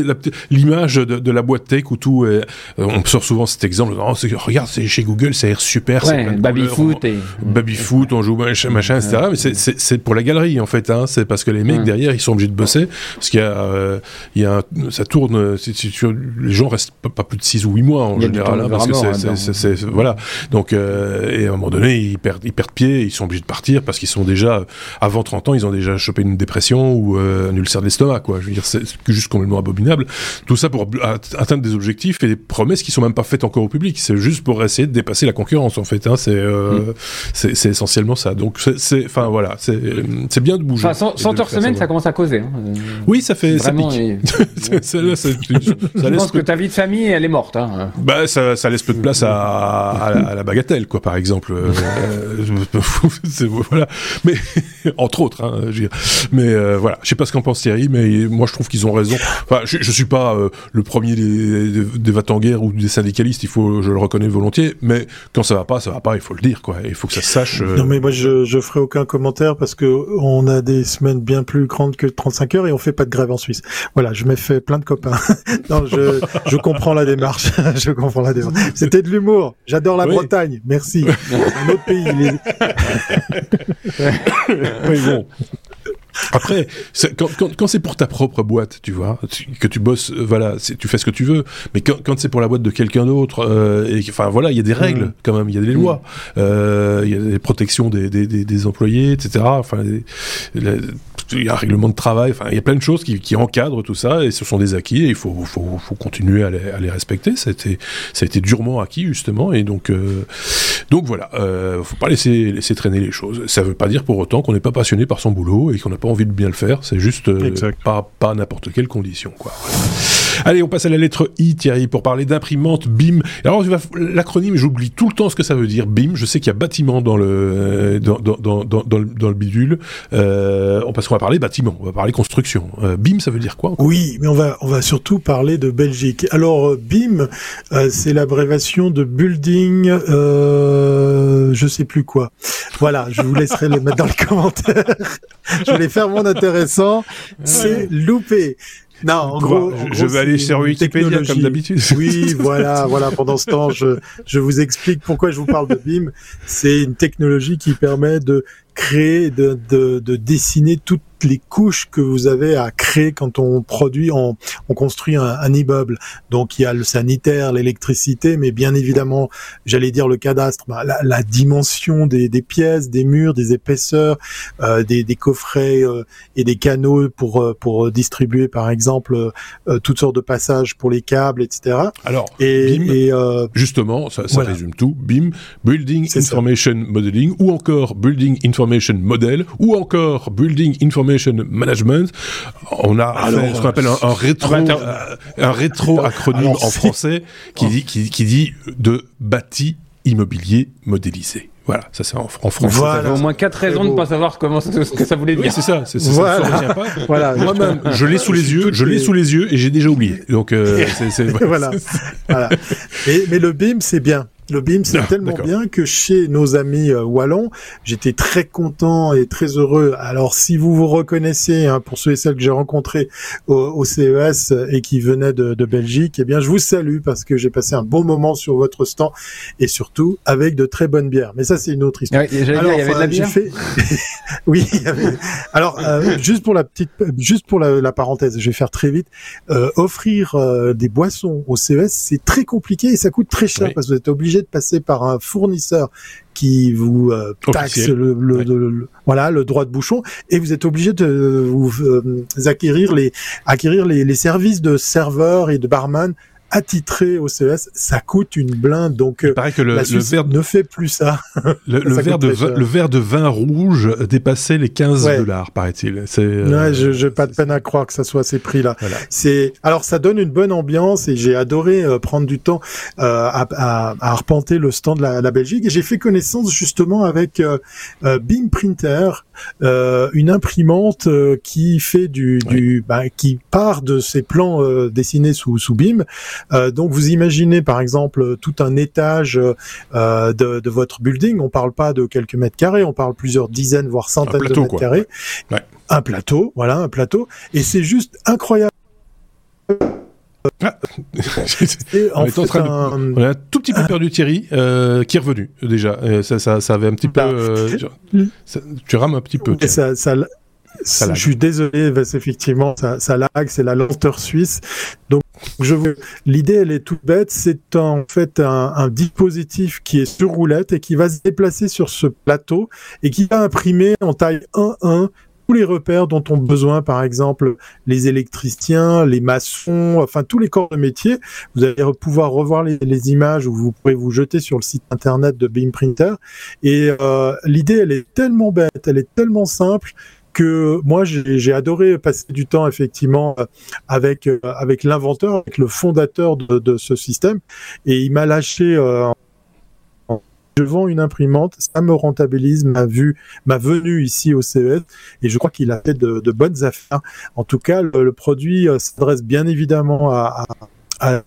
l'image de, de, la boîte tech où tout, est, euh, on sort souvent cet exemple. Oh, regarde, c'est chez Google, ça a l'air super. Ouais, baby foot et baby foot, on joue machin, machin etc. Mais c'est pour la galerie en fait. Hein. C'est parce que les mecs derrière, ils sont obligés de bosser parce qu'il y a, euh, il y a, ça tourne. les gens restent pas, plus de 6 ou 8 mois en général, hein, parce que c'est, voilà. Donc, euh, et à un moment donné, ils perdent, ils perdent pied, ils sont obligés de partir parce qu'ils sont déjà avant 30 ans, ils ont déjà chopé une dépression ou euh, un ulcère de l'estomac, quoi. Je veux dire, c'est juste complètement abominable. Tout ça pour atteindre des objectifs et des promesses qui sont même pas faites encore au public. C'est juste pour essayer de dépasser la concurrence, en fait. Hein. C'est euh, mm. c'est essentiellement ça. Donc, c'est, enfin voilà, c'est bien de bouger. Enfin, 100, heures semaine, ça commence à causer. Hein. Oui, ça fait. Vraiment, ça pique. ça, Je pense que ta vie de famille, elle est morte. Hein. Bah, ça, ça laisse peu de place à, à, la bagatelle, quoi, par exemple. Euh, voilà. Mais entre autres, hein, mais euh, voilà, je sais pas ce qu'en pense Thierry, mais moi je trouve qu'ils ont raison. Enfin, je, je suis pas euh, le premier des, des, des guerre ou des syndicalistes, il faut, je le reconnais volontiers, mais quand ça va pas, ça va pas, il faut le dire, quoi. Il faut que ça se sache. Euh. Non, mais moi je, je ferai aucun commentaire parce que on a des semaines bien plus grandes que 35 heures et on fait pas de grève en Suisse. Voilà, je m'ai fait plein de copains. non, je, je comprends la démarche. je comprends la démarche. C'était de l'humour. J'adore la Bretagne. Merci. Un autre pays. oui, bon. Après, quand, quand, quand c'est pour ta propre boîte, tu vois, que tu bosses, euh, voilà, tu fais ce que tu veux. Mais quand, quand c'est pour la boîte de quelqu'un d'autre, euh, enfin voilà, il y a des règles mmh. quand même, il y a des lois, mmh. euh, il y a des protections des, des, des, des employés, etc. Enfin, il y a un règlement de travail, enfin, il y a plein de choses qui, qui encadrent tout ça, et ce sont des acquis, et il faut, faut, faut continuer à les, à les, respecter. Ça a, été, ça a été durement acquis, justement, et donc, euh, donc voilà, euh, faut pas laisser, laisser traîner les choses. Ça veut pas dire pour autant qu'on n'est pas passionné par son boulot et qu'on n'a pas envie de bien le faire, c'est juste euh, pas, pas n'importe quelle condition, quoi. Allez, on passe à la lettre I, Thierry, pour parler d'imprimante BIM. Alors, l'acronyme, j'oublie tout le temps ce que ça veut dire, BIM. Je sais qu'il y a bâtiment dans le, dans, dans, dans, dans, le, dans le bidule. Euh, parce qu'on va parler bâtiment, on va parler construction. Euh, BIM, ça veut dire quoi Oui, mais on va, on va surtout parler de Belgique. Alors, euh, BIM, euh, c'est l'abréviation de Building, euh, je sais plus quoi. Voilà, je vous laisserai le mettre dans les commentaires. je voulais faire mon intéressant. C'est loupé. Non, en gros, je, vais aller sur Wikipédia comme d'habitude. Oui, voilà, voilà. Pendant ce temps, je, je vous explique pourquoi je vous parle de BIM. C'est une technologie qui permet de créer, de, de, de dessiner toute les couches que vous avez à créer quand on produit, on, on construit un, un, immeuble. Donc il y a le sanitaire, l'électricité, mais bien évidemment, j'allais dire le cadastre, bah, la, la, dimension des, des, pièces, des murs, des épaisseurs, euh, des, des, coffrets euh, et des canaux pour euh, pour distribuer par exemple euh, toutes sortes de passages pour les câbles, etc. Alors, et, BIM, et justement, ça, ça résume tout. BIM, Building Information Modeling, ou encore Building Information Model, ou encore Building Information Management. On a ce qu'on appelle un, rétro, euh, un rétro acronyme en français qui dit, qui, qui dit de bâti immobilier modélisé. Voilà, ça c'est en, en français. Voilà. Ça au moins quatre raisons de ne pas savoir comment ce que ça voulait dire. Oui, c'est ça. C'est, voilà. Ça, pas. voilà. Moi-même, je l'ai sous les yeux, je l'ai sous les yeux et j'ai déjà oublié. Donc, euh, c'est, voilà. voilà. mais le BIM, c'est bien. Le BIM, c'est ah, tellement bien que chez nos amis euh, wallons, j'étais très content et très heureux. Alors, si vous vous reconnaissez, hein, pour ceux et celles que j'ai rencontrés au, CES et qui venaient de, Belgique, eh bien, je vous salue parce que j'ai passé un bon moment sur votre stand et surtout avec de très bonnes bières. Mais ça, c'est une autre histoire. Alors, il y avait de la bière. oui. Alors, euh, juste pour la petite, juste pour la, parenthèse, je vais faire très vite. Euh, offrir des boissons au CES, c'est très compliqué et ça coûte très cher parce que vous êtes obligé de passer par un fournisseur qui vous euh, taxe le, voilà le droit de bouchon et vous êtes obligé de vous euh, acquérir les acquérir les, les, services de serveur et de barman attitré au CES, ça coûte une blinde. Donc, il paraît que le, verre ne fait plus ça. Le, verre de vin, le verre de vin rouge dépassait les 15 dollars, paraît-il. C'est. Ouais, je, je pas de peine à croire que ça soit ces prix-là. C'est alors ça donne une bonne ambiance et j'ai adoré prendre du temps à, à, à, arpenter le stand de la, la Belgique et j'ai fait connaissance justement avec Beam Printer, une imprimante qui fait du, du bah, qui part de ses plans euh, dessinés sous, sous BIM. Euh, donc vous imaginez par exemple tout un étage euh, de, de, votre building. On parle pas de quelques mètres carrés, on parle plusieurs dizaines voire centaines de mètres carrés. Un plateau, voilà, un plateau. Et c'est juste incroyable. Ah. on, est en train de... on a un tout petit peu perdu Thierry, euh, qui est revenu déjà. ça, ça, ça avait un petit peu. Bah. Euh, tu rames un petit peu. Ça, ça, je suis désolé, effectivement, ça, ça lag, c'est la lenteur suisse. Donc, je l'idée, elle est toute bête. C'est en fait un, un, dispositif qui est sur roulette et qui va se déplacer sur ce plateau et qui va imprimer en taille 1-1 tous les repères dont ont besoin, par exemple, les électriciens, les maçons, enfin tous les corps de métier. Vous allez pouvoir revoir les, images ou vous pourrez vous jeter sur le site internet de Beam Printer. Et euh, l'idée, elle est tellement bête, elle est tellement simple que moi j'ai adoré passer du temps effectivement euh, avec euh, avec l'inventeur, avec le fondateur de, de, ce système, et il m'a lâché. Euh, je vends une imprimante, ça me rentabilise ma vue, ma venue ici au CES, et je crois qu'il a fait de, bonnes affaires. En tout cas, le, produit s'adresse bien évidemment à, à,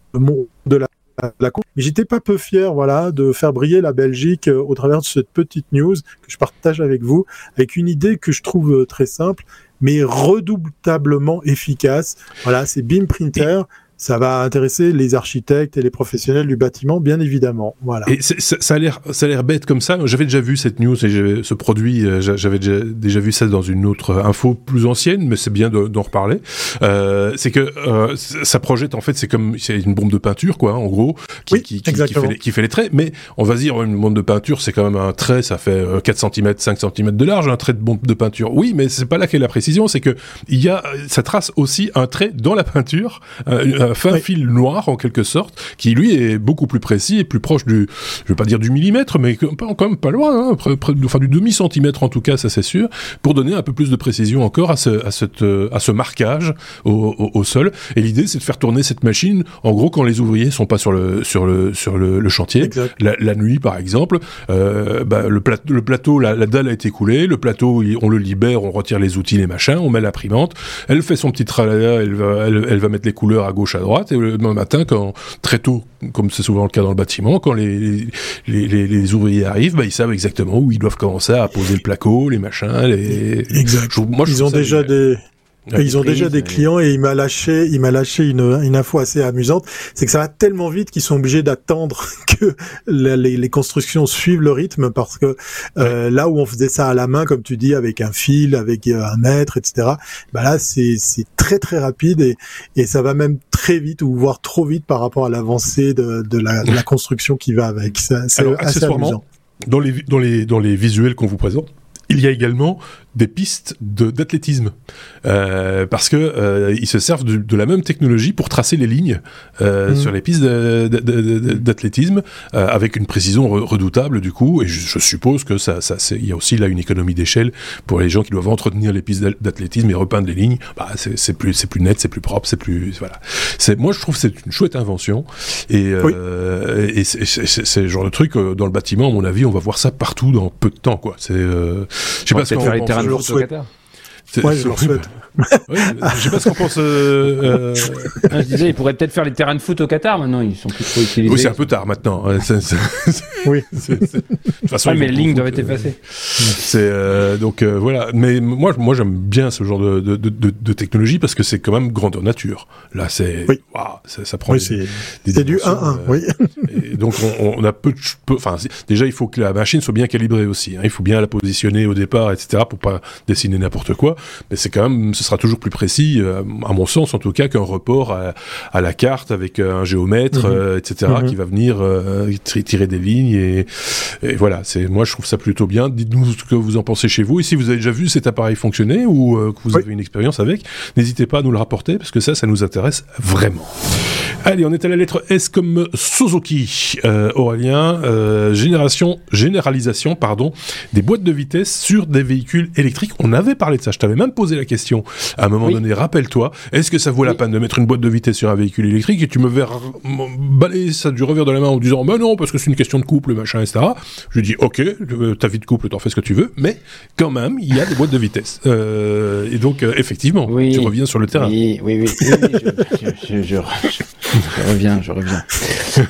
de la Mais j'étais pas peu fier, voilà, de faire briller la Belgique euh, au travers de cette petite news que je partage avec vous, avec une idée que je trouve euh, très simple, mais redoutablement efficace. Voilà, c'est Beam Printer ça va intéresser les architectes et les professionnels du bâtiment, bien évidemment. Voilà. Et ça a l'air, ça a l'air bête comme ça. J'avais déjà vu cette news et ce produit, euh, j'avais déjà, déjà, vu ça dans une autre info plus ancienne, mais c'est bien d'en reparler. Euh, c'est que euh, ça projette en fait, c'est comme c'est une bombe de peinture, quoi, en gros, qui, qui, qui, fait les, qui, fait les, traits. Mais on va dire une bombe de peinture, c'est quand même un trait, ça fait 4 cm, 5 cm de large, un trait de bombe de peinture. Oui, mais c'est pas là qu'est la précision, c'est que il y a, ça trace aussi un trait dans la peinture. Euh, fin fil noir en quelque sorte, qui lui est beaucoup plus précis et plus proche du, je vais pas dire du millimètre, mais quand même pas loin, hein, près, enfin du demi centimètre en tout cas, ça c'est sûr, pour donner un peu plus de précision encore à ce, à cette, à ce marquage au, au, sol. Et l'idée c'est de faire tourner cette machine, en gros quand les ouvriers sont pas sur le sur le sur le, chantier, la, nuit par exemple, euh, bah, le, le plateau, la, dalle a été coulée, le plateau on le libère, on retire les outils, les machins, on met l'imprimante, elle fait son petit tralala, elle va, elle, elle va mettre les couleurs à gauche à droite et le matin, quand très tôt, comme c'est souvent le cas dans le bâtiment, quand les, les, les, ouvriers arrivent, bah, ils savent exactement où ils doivent commencer à poser le placo, les machins. Les... Exact. moi, ils ont déjà des ils ont déjà des clients et il m'a lâché, il m'a lâché une, une info assez amusante, c'est que ça va tellement vite qu'ils sont obligés d'attendre que les, les, constructions suivent le rythme parce que euh, là où on faisait ça à la main, comme tu dis, avec un fil, avec euh, un mètre, etc. Bah là, c'est c'est très très rapide et et ça va même très vite ou voire trop vite par rapport à l'avancée de, de, la, de la construction qui va avec. C'est assez amusant. Dans les dans les dans les visuels qu'on vous présente, il y a également des pistes d'athlétisme. Euh, parce que euh, ils se servent de, de, la même technologie pour tracer les lignes euh, mmh. sur les pistes d'athlétisme euh, avec une précision redoutable du coup et je, je suppose que ça, ça il y a aussi là une économie d'échelle pour les gens qui doivent entretenir les pistes d'athlétisme et repeindre les lignes. Bah, c'est plus c'est plus net c'est plus propre c'est plus voilà. C'est moi je trouve c'est une chouette invention et, euh, et c'est le genre de truc dans le bâtiment à mon avis on va voir ça partout dans peu de temps quoi. C'est je sais pas ce qu'on je le souhaite. Ouais, je le souhaite je sais pas ce qu'on pense. Euh, euh... Ah, je disais, ils pourraient peut-être faire les terrains de foot au Qatar maintenant. Ils sont plus trop utilisés. Oui, c'est un peu tard maintenant. oui. De toute façon, ouais, mais les lignes doivent être effacées. C'est euh, donc euh, voilà. Mais moi, moi, j'aime bien ce genre de, de, de, de technologie parce que c'est quand même grandeur nature. Là, c'est oui. Wow, ça, prend. Oui, c'est du 1-1. Euh, oui. et donc, on, on, a peu de. Enfin, déjà, il faut que la machine soit bien calibrée aussi. Hein. Il faut bien la positionner au départ, etc., pour pas dessiner n'importe quoi. Mais c'est quand même ce sera toujours plus précis, euh, à mon sens en tout cas, qu'un report à, la carte avec euh, un géomètre, mhm. euh, etc., mhm. qui va venir tirer des lignes et, voilà. C'est moi je trouve ça plutôt bien. Dites-nous ce que vous en pensez chez vous et si vous avez déjà vu cet appareil fonctionner ou que vous avez une expérience avec, n'hésitez pas à nous le rapporter parce que ça, ça nous intéresse vraiment. Allez, on est à la lettre S comme Suzuki, euh, Aurélien. Euh, génération, généralisation, pardon, des boîtes de vitesse sur des véhicules électriques. On avait parlé de ça. Je t'avais même posé la question à un moment donné. Rappelle-toi, est-ce que ça vaut la peine de mettre une boîte de vitesse sur un véhicule électrique Et tu me verras balayer ça du revers de la main en disant, bah non, parce que c'est une question de couple, machin, etc. Je dis, ok, ta vie de couple, t'en fais ce que tu veux, mais quand même, il y a des boîtes de vitesse. Euh, et donc, euh, effectivement, tu reviens sur le terrain. Oui, oui, oui. je, je, je reviens, je reviens.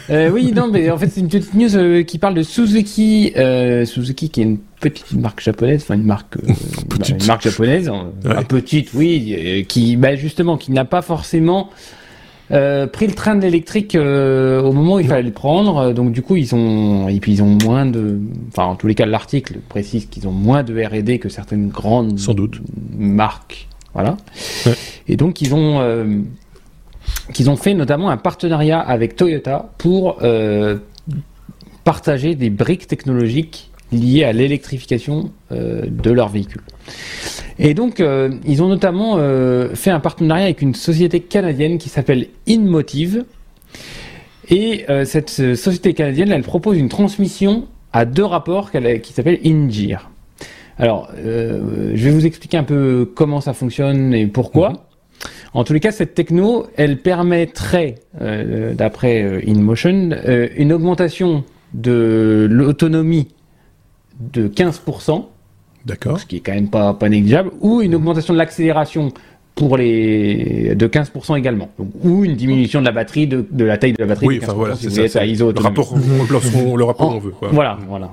Euh, oui, non, mais en fait, c'est une petite news euh, qui parle de Suzuki. Euh, Suzuki, qui est une petite marque japonaise, enfin une marque, bah, une marque japonaise, petite, oui, qui, bah, justement, qui n'a pas forcément pris le train de l'électrique au moment où il fallait le prendre. Donc, du coup, ils ont, et puis ils ont moins de, enfin, en tous les cas, l'article précise qu'ils ont moins de R&D que certaines grandes, sans doute, marques. Voilà. Et donc, ils ont qu'ils ont fait notamment un partenariat avec Toyota pour euh, partager des briques technologiques liées à l'électrification euh, de leurs véhicules. Et donc, euh, ils ont notamment fait un partenariat avec une société canadienne qui s'appelle InMotive. Et cette société canadienne, elle propose une transmission à deux rapports qui s'appelle InGear. Alors, je vais vous expliquer un peu comment ça fonctionne et pourquoi. Mhm. En tous les cas, cette techno, elle permettrait, euh, d'après euh, InMotion, euh, une augmentation de l'autonomie de 15%. D'accord. Ce qui est quand même pas, pas négligeable. Ou une augmentation de l'accélération pour les de 15% également. ou une diminution de la batterie, de, la taille de la batterie. Oui, enfin voilà, c'est ça. ISO le rapport, le rapport qu'on veut. Voilà, voilà.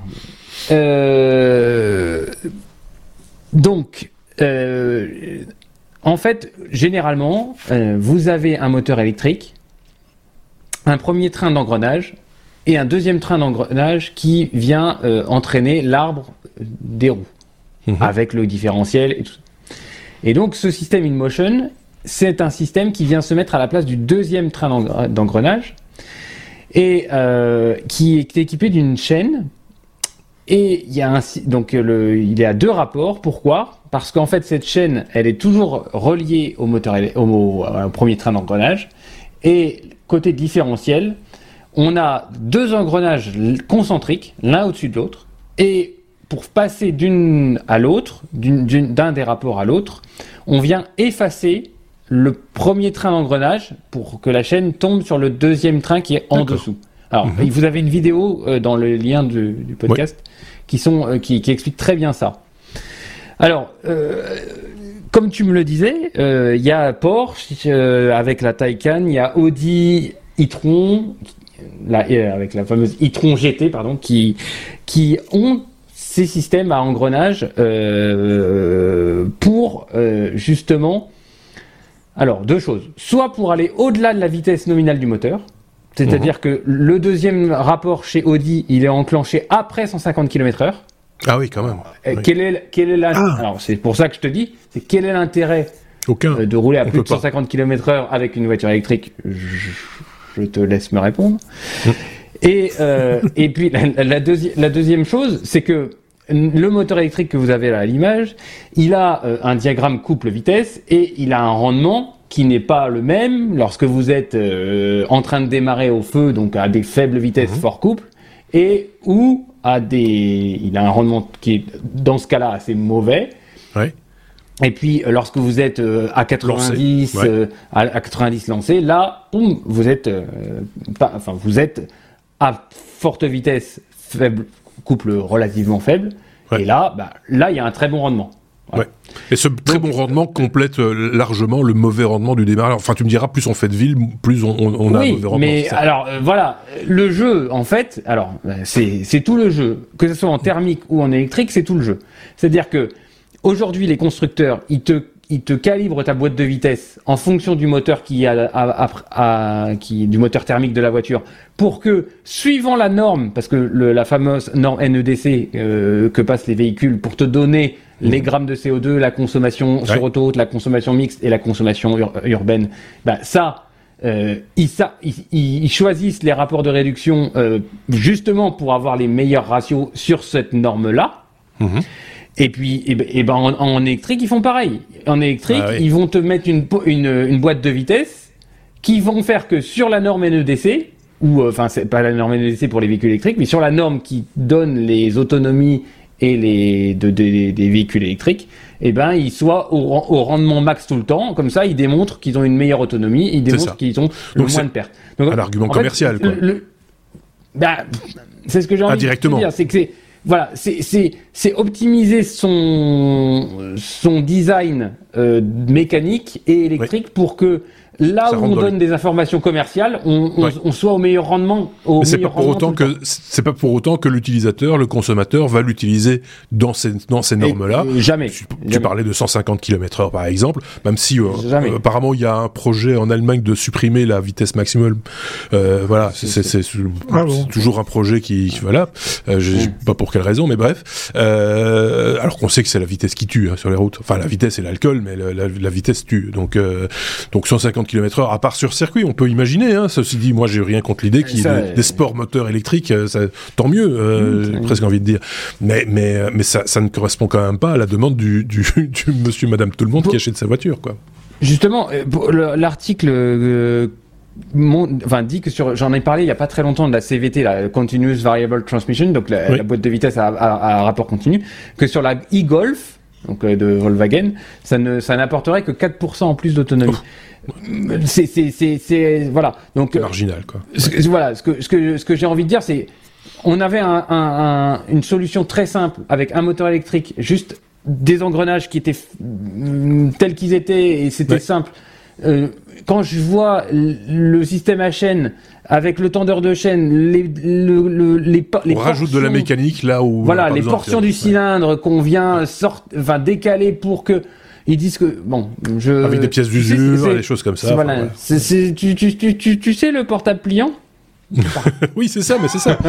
donc, en fait, généralement, euh, vous avez un moteur électrique, un premier train d'engrenage et un deuxième train d'engrenage qui vient euh, entraîner l'arbre des roues mhm. avec le différentiel et tout. Et donc, ce système in motion, c'est un système qui vient se mettre à la place du deuxième train d'engrenage et euh, qui est équipé d'une chaîne. Et il y a un, donc le, il est à deux rapports. Pourquoi? Parce qu'en fait cette chaîne, elle est toujours reliée au moteur, au, premier train d'engrenage. Et côté différentiel, on a deux engrenages concentriques, l'un au-dessus de l'autre. Et pour passer d'une à l'autre, d'un des rapports à l'autre, on vient effacer le premier train d'engrenage pour que la chaîne tombe sur le deuxième train qui est en dessous. Alors, mhm. vous avez une vidéo euh, dans le lien du, podcast qui, sont, euh, qui explique très bien ça. Alors, euh, comme tu me le disais, il y a Porsche avec la Taycan, il y a Audi e-tron, avec la fameuse e-tron GT, pardon, qui, qui ont ces systèmes à engrenage pour justement, alors deux choses, soit pour aller au-delà de la vitesse nominale du moteur, c'est-à-dire mhm. que le deuxième rapport chez Audi, il est enclenché après 150 km/h. Ah oui, quand même. Euh, quel est, quel est ah. Alors, c'est pour ça que je te dis, c'est quel est l'intérêt euh, de rouler à plus de 150 km/h avec une voiture électrique? Je, te laisse me répondre. Hum. Et, euh, et puis, la, la, la deuxième chose, c'est que le moteur électrique que vous avez là à l'image, il a un diagramme couple-vitesse et il a un rendement qui n'est pas le même lorsque vous êtes en train de démarrer au feu, donc à des faibles vitesses hum. fort couple, et où a des, il a un rendement qui est dans ce cas-là assez mauvais. Et puis euh, lorsque vous êtes euh, à 90, euh, à, 90 lancé, là, vous êtes, pas, enfin vous êtes à forte vitesse, faible couple relativement faible. Et là, bah, là il y a un très bon rendement. Ouais. Et ce très bon rendement complète euh, largement le mauvais rendement du démarrage. Enfin, tu me diras, plus on fait de ville, plus on, on, a un mauvais rendement. Mais alors, euh, voilà, le jeu, en fait, alors, bah, c'est tout le jeu. Que ce soit en thermique ou en électrique, c'est tout le jeu. C'est-à-dire que, aujourd'hui, les constructeurs, ils te il te calibre ta boîte de vitesse en fonction du moteur qui a, qui, du moteur thermique de la voiture pour que, suivant la norme, parce que la fameuse norme NEDC euh, que passent les véhicules pour te donner les grammes de CO2, la consommation sur autoroute, la consommation mixte et la consommation urbaine, bah, ça, euh, ils, choisissent les rapports de réduction euh, justement pour avoir les meilleurs ratios sur cette norme-là. Mmh. Et puis, et, ben, ben en, électrique, ils font pareil. En électrique, ah ils vont te mettre une, une, une, boîte de vitesse qui vont faire que sur la norme NEDC, ou enfin c'est pas la norme NEDC pour les véhicules électriques, mais sur la norme qui donne les autonomies et les de, des véhicules électriques, eh ben ils soient au, rendement max tout le temps. Comme ça, ils démontrent qu'ils ont une meilleure autonomie, ils démontrent qu'ils ont le moins de pertes. Donc, un argument commercial. quoi. bah, c'est ce que j'ai envie de dire, c'est que c'est voilà, c'est optimiser son son design euh, mécanique et électrique pour que là où on donne des informations commerciales, on, on, soit au meilleur rendement. Au c'est pas pour autant que c'est pas pour autant que l'utilisateur, le consommateur, va l'utiliser dans ces dans ces normes-là. Jamais. Tu, parlais de 150 km/h par exemple, même si euh, euh, apparemment il y a un projet en Allemagne de supprimer la vitesse maximum. Euh, voilà, c'est c'est ah toujours un projet qui voilà. Euh, je sais pas pour quelle raison, mais bref. Euh, alors qu'on sait que c'est la vitesse qui tue hein, sur les routes. Enfin, la vitesse et l'alcool, mais la, la, vitesse tue. Donc donc 150 km heure, à part sur circuit, on peut imaginer. Hein, ceci dit, moi, j'ai rien contre l'idée qu'il y ait des, sports moteurs électriques, euh, ça, tant mieux, euh, mmh, presque envie de dire. Mais, mais, euh, mais ça, ça ne correspond quand même pas à la demande du, du, du monsieur, madame, tout le monde qui achète sa voiture, quoi. Justement, l'article enfin, dit que sur, j'en ai parlé il y a pas très longtemps de la CVT, la Continuous Variable Transmission, donc la, boîte de vitesse à, à, rapport continu, que sur la e-Golf, donc de Volkswagen, ça ne, ça n'apporterait que 4% en plus d'autonomie. Oh c'est c'est voilà donc marginal quoi. Ce, voilà ce que ce que ce que j'ai envie de dire c'est on avait un, un, une solution très simple avec un moteur électrique juste des engrenages qui étaient tels qu'ils étaient et c'était simple. Euh, quand je vois le système à chaîne avec le tendeur de chaîne, les, le, les, les on rajoute de la mécanique là où voilà les portions du cylindre qu'on vient sort, enfin décaler pour que ils disent que bon, je avec des pièces d'usure, des choses comme ça. Voilà. tu, tu, tu, tu, tu sais le portable pliant? oui, c'est ça, mais c'est ça.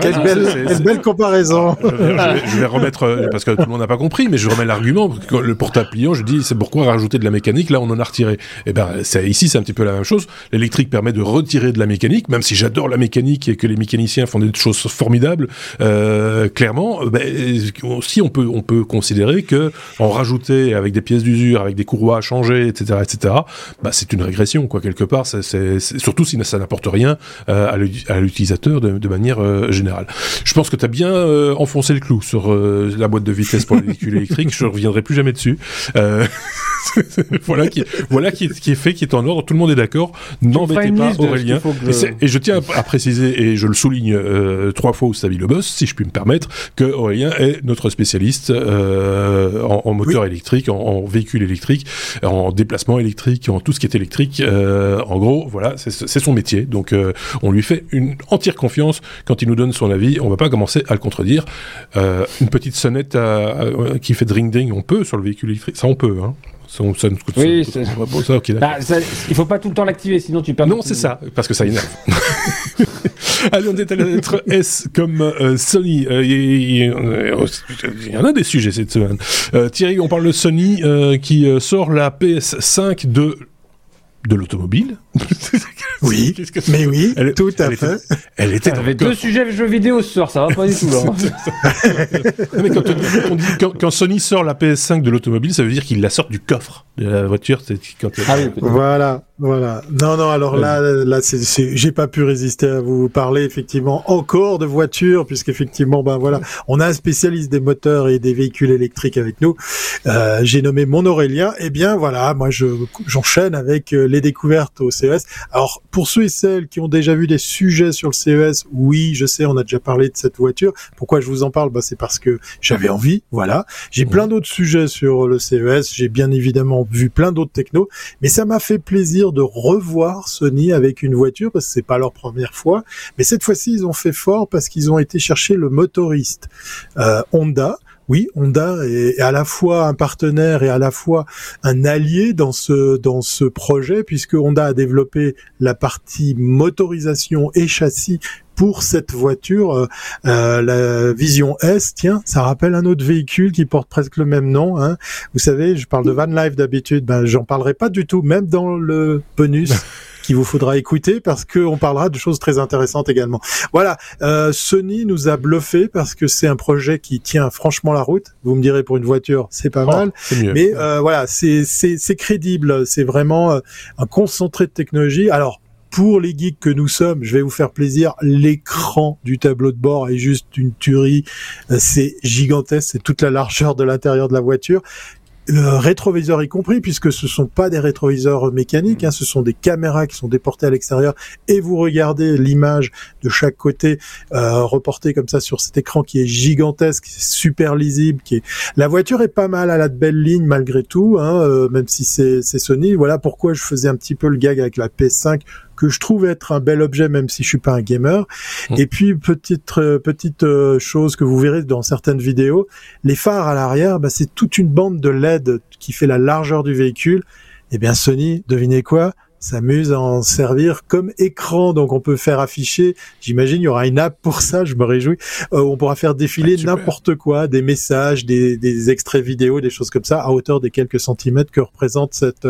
Quelle belle, belle comparaison. Je vais, remettre, euh, parce que tout le monde n'a pas compris, mais je remets l'argument. Le portable pliant, je dis, c'est pourquoi rajouter de la mécanique, là on en a retiré. Et eh ben, ici c'est un petit peu la même chose. L'électrique permet de retirer de la mécanique, même si j'adore la mécanique et que les mécaniciens font des choses formidables, euh, clairement, ben, aussi on peut, on peut considérer que en rajouter avec des pièces d'usure, avec des courroies à changer, etc., etc., bah, c'est une régression, quoi, quelque part. C'est, surtout si ça n'apporte rien euh, à l'utilisateur de, manière euh, générale. Je pense que tu as bien euh, enfoncé le clou sur la boîte de vitesse pour les véhicules électriques. Je reviendrai plus jamais dessus. voilà qui voilà qui, qui, est fait, qui est en ordre. Tout le monde est d'accord. N'embêtez pas Aurélien. Et, je tiens à, préciser et je le souligne trois fois au Stabi le boss, si je puis me permettre, que Aurélien est notre spécialiste en, moteur électrique, en, en, véhicule électrique, en déplacement électrique, en tout ce qui est électrique. en gros, voilà, c'est son métier. Donc euh, on lui fait une entière confiance quand il nous donne son avis. On va pas commencer à le contredire. Euh, une petite sonnette qui fait dring ding, on peut sur le véhicule électrique. Ça on peut. Hein. Ça, ça nous coûte oui, ça, ça, bah, ça, il faut pas tout le temps l'activer, sinon tu perds. Non, c'est ça, parce que ça énerve. Allez, on est à la lettre S comme euh, Sony. Euh, il y, en a des sujets cette semaine. Euh, Thierry, on parle de Sony qui sort la PS5 de de l'automobile. oui, mais oui, tout à fait. elle était avait deux sujets de jeux vidéo ce soir, ça va pas du tout. mais quand, on dit, quand, Sony sort la PS5 de l'automobile, ça veut dire qu'il la sort du coffre de la voiture. Quand ah voilà, voilà. Non, non. Alors là, là, c'est, j'ai pas pu résister à vous parler effectivement encore de voitures, puisqu'effectivement, ben voilà, on a un spécialiste des moteurs et des véhicules électriques avec nous. Euh, j'ai nommé mon Aurélien. Eh bien, voilà, moi, je j'enchaîne avec euh, les découvertes au CES. Alors, pour ceux et celles qui ont déjà vu des sujets sur le CES, oui, je sais, on a déjà parlé de cette voiture. Pourquoi je vous en parle? Bah, c'est parce que j'avais envie. Voilà. J'ai plein d'autres sujets sur le CES. J'ai bien évidemment vu plein d'autres technos, mais ça m'a fait plaisir de revoir Sony avec une voiture parce que c'est pas leur première fois. Mais cette fois-ci, ils ont fait fort parce qu'ils ont été chercher le motoriste euh, Honda oui, Honda est à la fois un partenaire et à la fois un allié dans ce dans ce projet puisque Honda a développé la partie motorisation et châssis pour cette voiture, euh, euh, la Vision S, tiens, ça rappelle un autre véhicule qui porte presque le même nom. Hein. Vous savez, je parle de Van Life d'habitude, ben j'en parlerai pas du tout, même dans le bonus. qu'il vous faudra écouter parce qu'on parlera de choses très intéressantes également. Voilà, euh, Sony nous a bluffé parce que c'est un projet qui tient franchement la route. Vous me direz pour une voiture, c'est pas oh, mal, mais euh, voilà, c'est c'est crédible, c'est vraiment euh, un concentré de technologie. Alors pour les geeks que nous sommes, je vais vous faire plaisir, l'écran du tableau de bord est juste une tuerie. Euh, c'est gigantesque, c'est toute la largeur de l'intérieur de la voiture le rétroviseur y compris, puisque ce sont pas des rétroviseurs mécaniques, hein, ce sont des caméras qui sont déportées à l'extérieur, et vous regardez l'image de chaque côté euh, reportée comme ça sur cet écran qui est gigantesque, super lisible. Qui est... La voiture est pas mal à la belle ligne malgré tout, hein, euh, même si c'est Sony. Voilà pourquoi je faisais un petit peu le gag avec la PS5 que je trouve être un bel objet même si je suis pas un gamer. Mmh. Et puis petite euh, petite euh, chose que vous verrez dans certaines vidéos, les phares à l'arrière, bah, c'est toute une bande de LED qui fait la largeur du véhicule. Eh bien Sony, devinez quoi? S'amuse à en servir comme écran. Donc on peut faire afficher, j'imagine il y aura une app pour ça, je me réjouis. Euh, on pourra faire défiler n'importe quoi, des messages, des, des, extraits vidéo, des choses comme ça, à hauteur des quelques centimètres que représente cette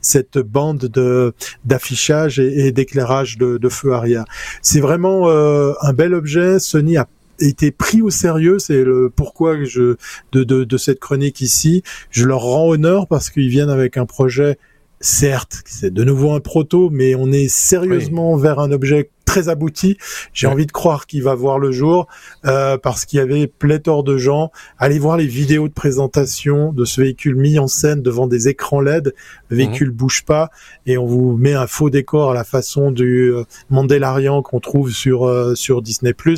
cette bande de d'affichage et, d'éclairage de, de, feu arrière. C'est vraiment euh, un bel objet. Sony a été pris au sérieux, c'est le pourquoi je de, de, de cette chronique ici. Je leur rends honneur parce qu'ils viennent avec un projet certes, c'est de nouveau un proto, mais on est sérieusement vers un objet très abouti. J'ai envie de croire qu'il va voir le jour euh, parce qu'il y avait pléthore de gens. Allez voir les vidéos de présentation de ce véhicule mis en scène devant des écrans LED. Le mhm. véhicule bouge pas et on vous met un faux décor à la façon du euh, Mandalorian qu'on trouve sur euh, sur Disney+. Vous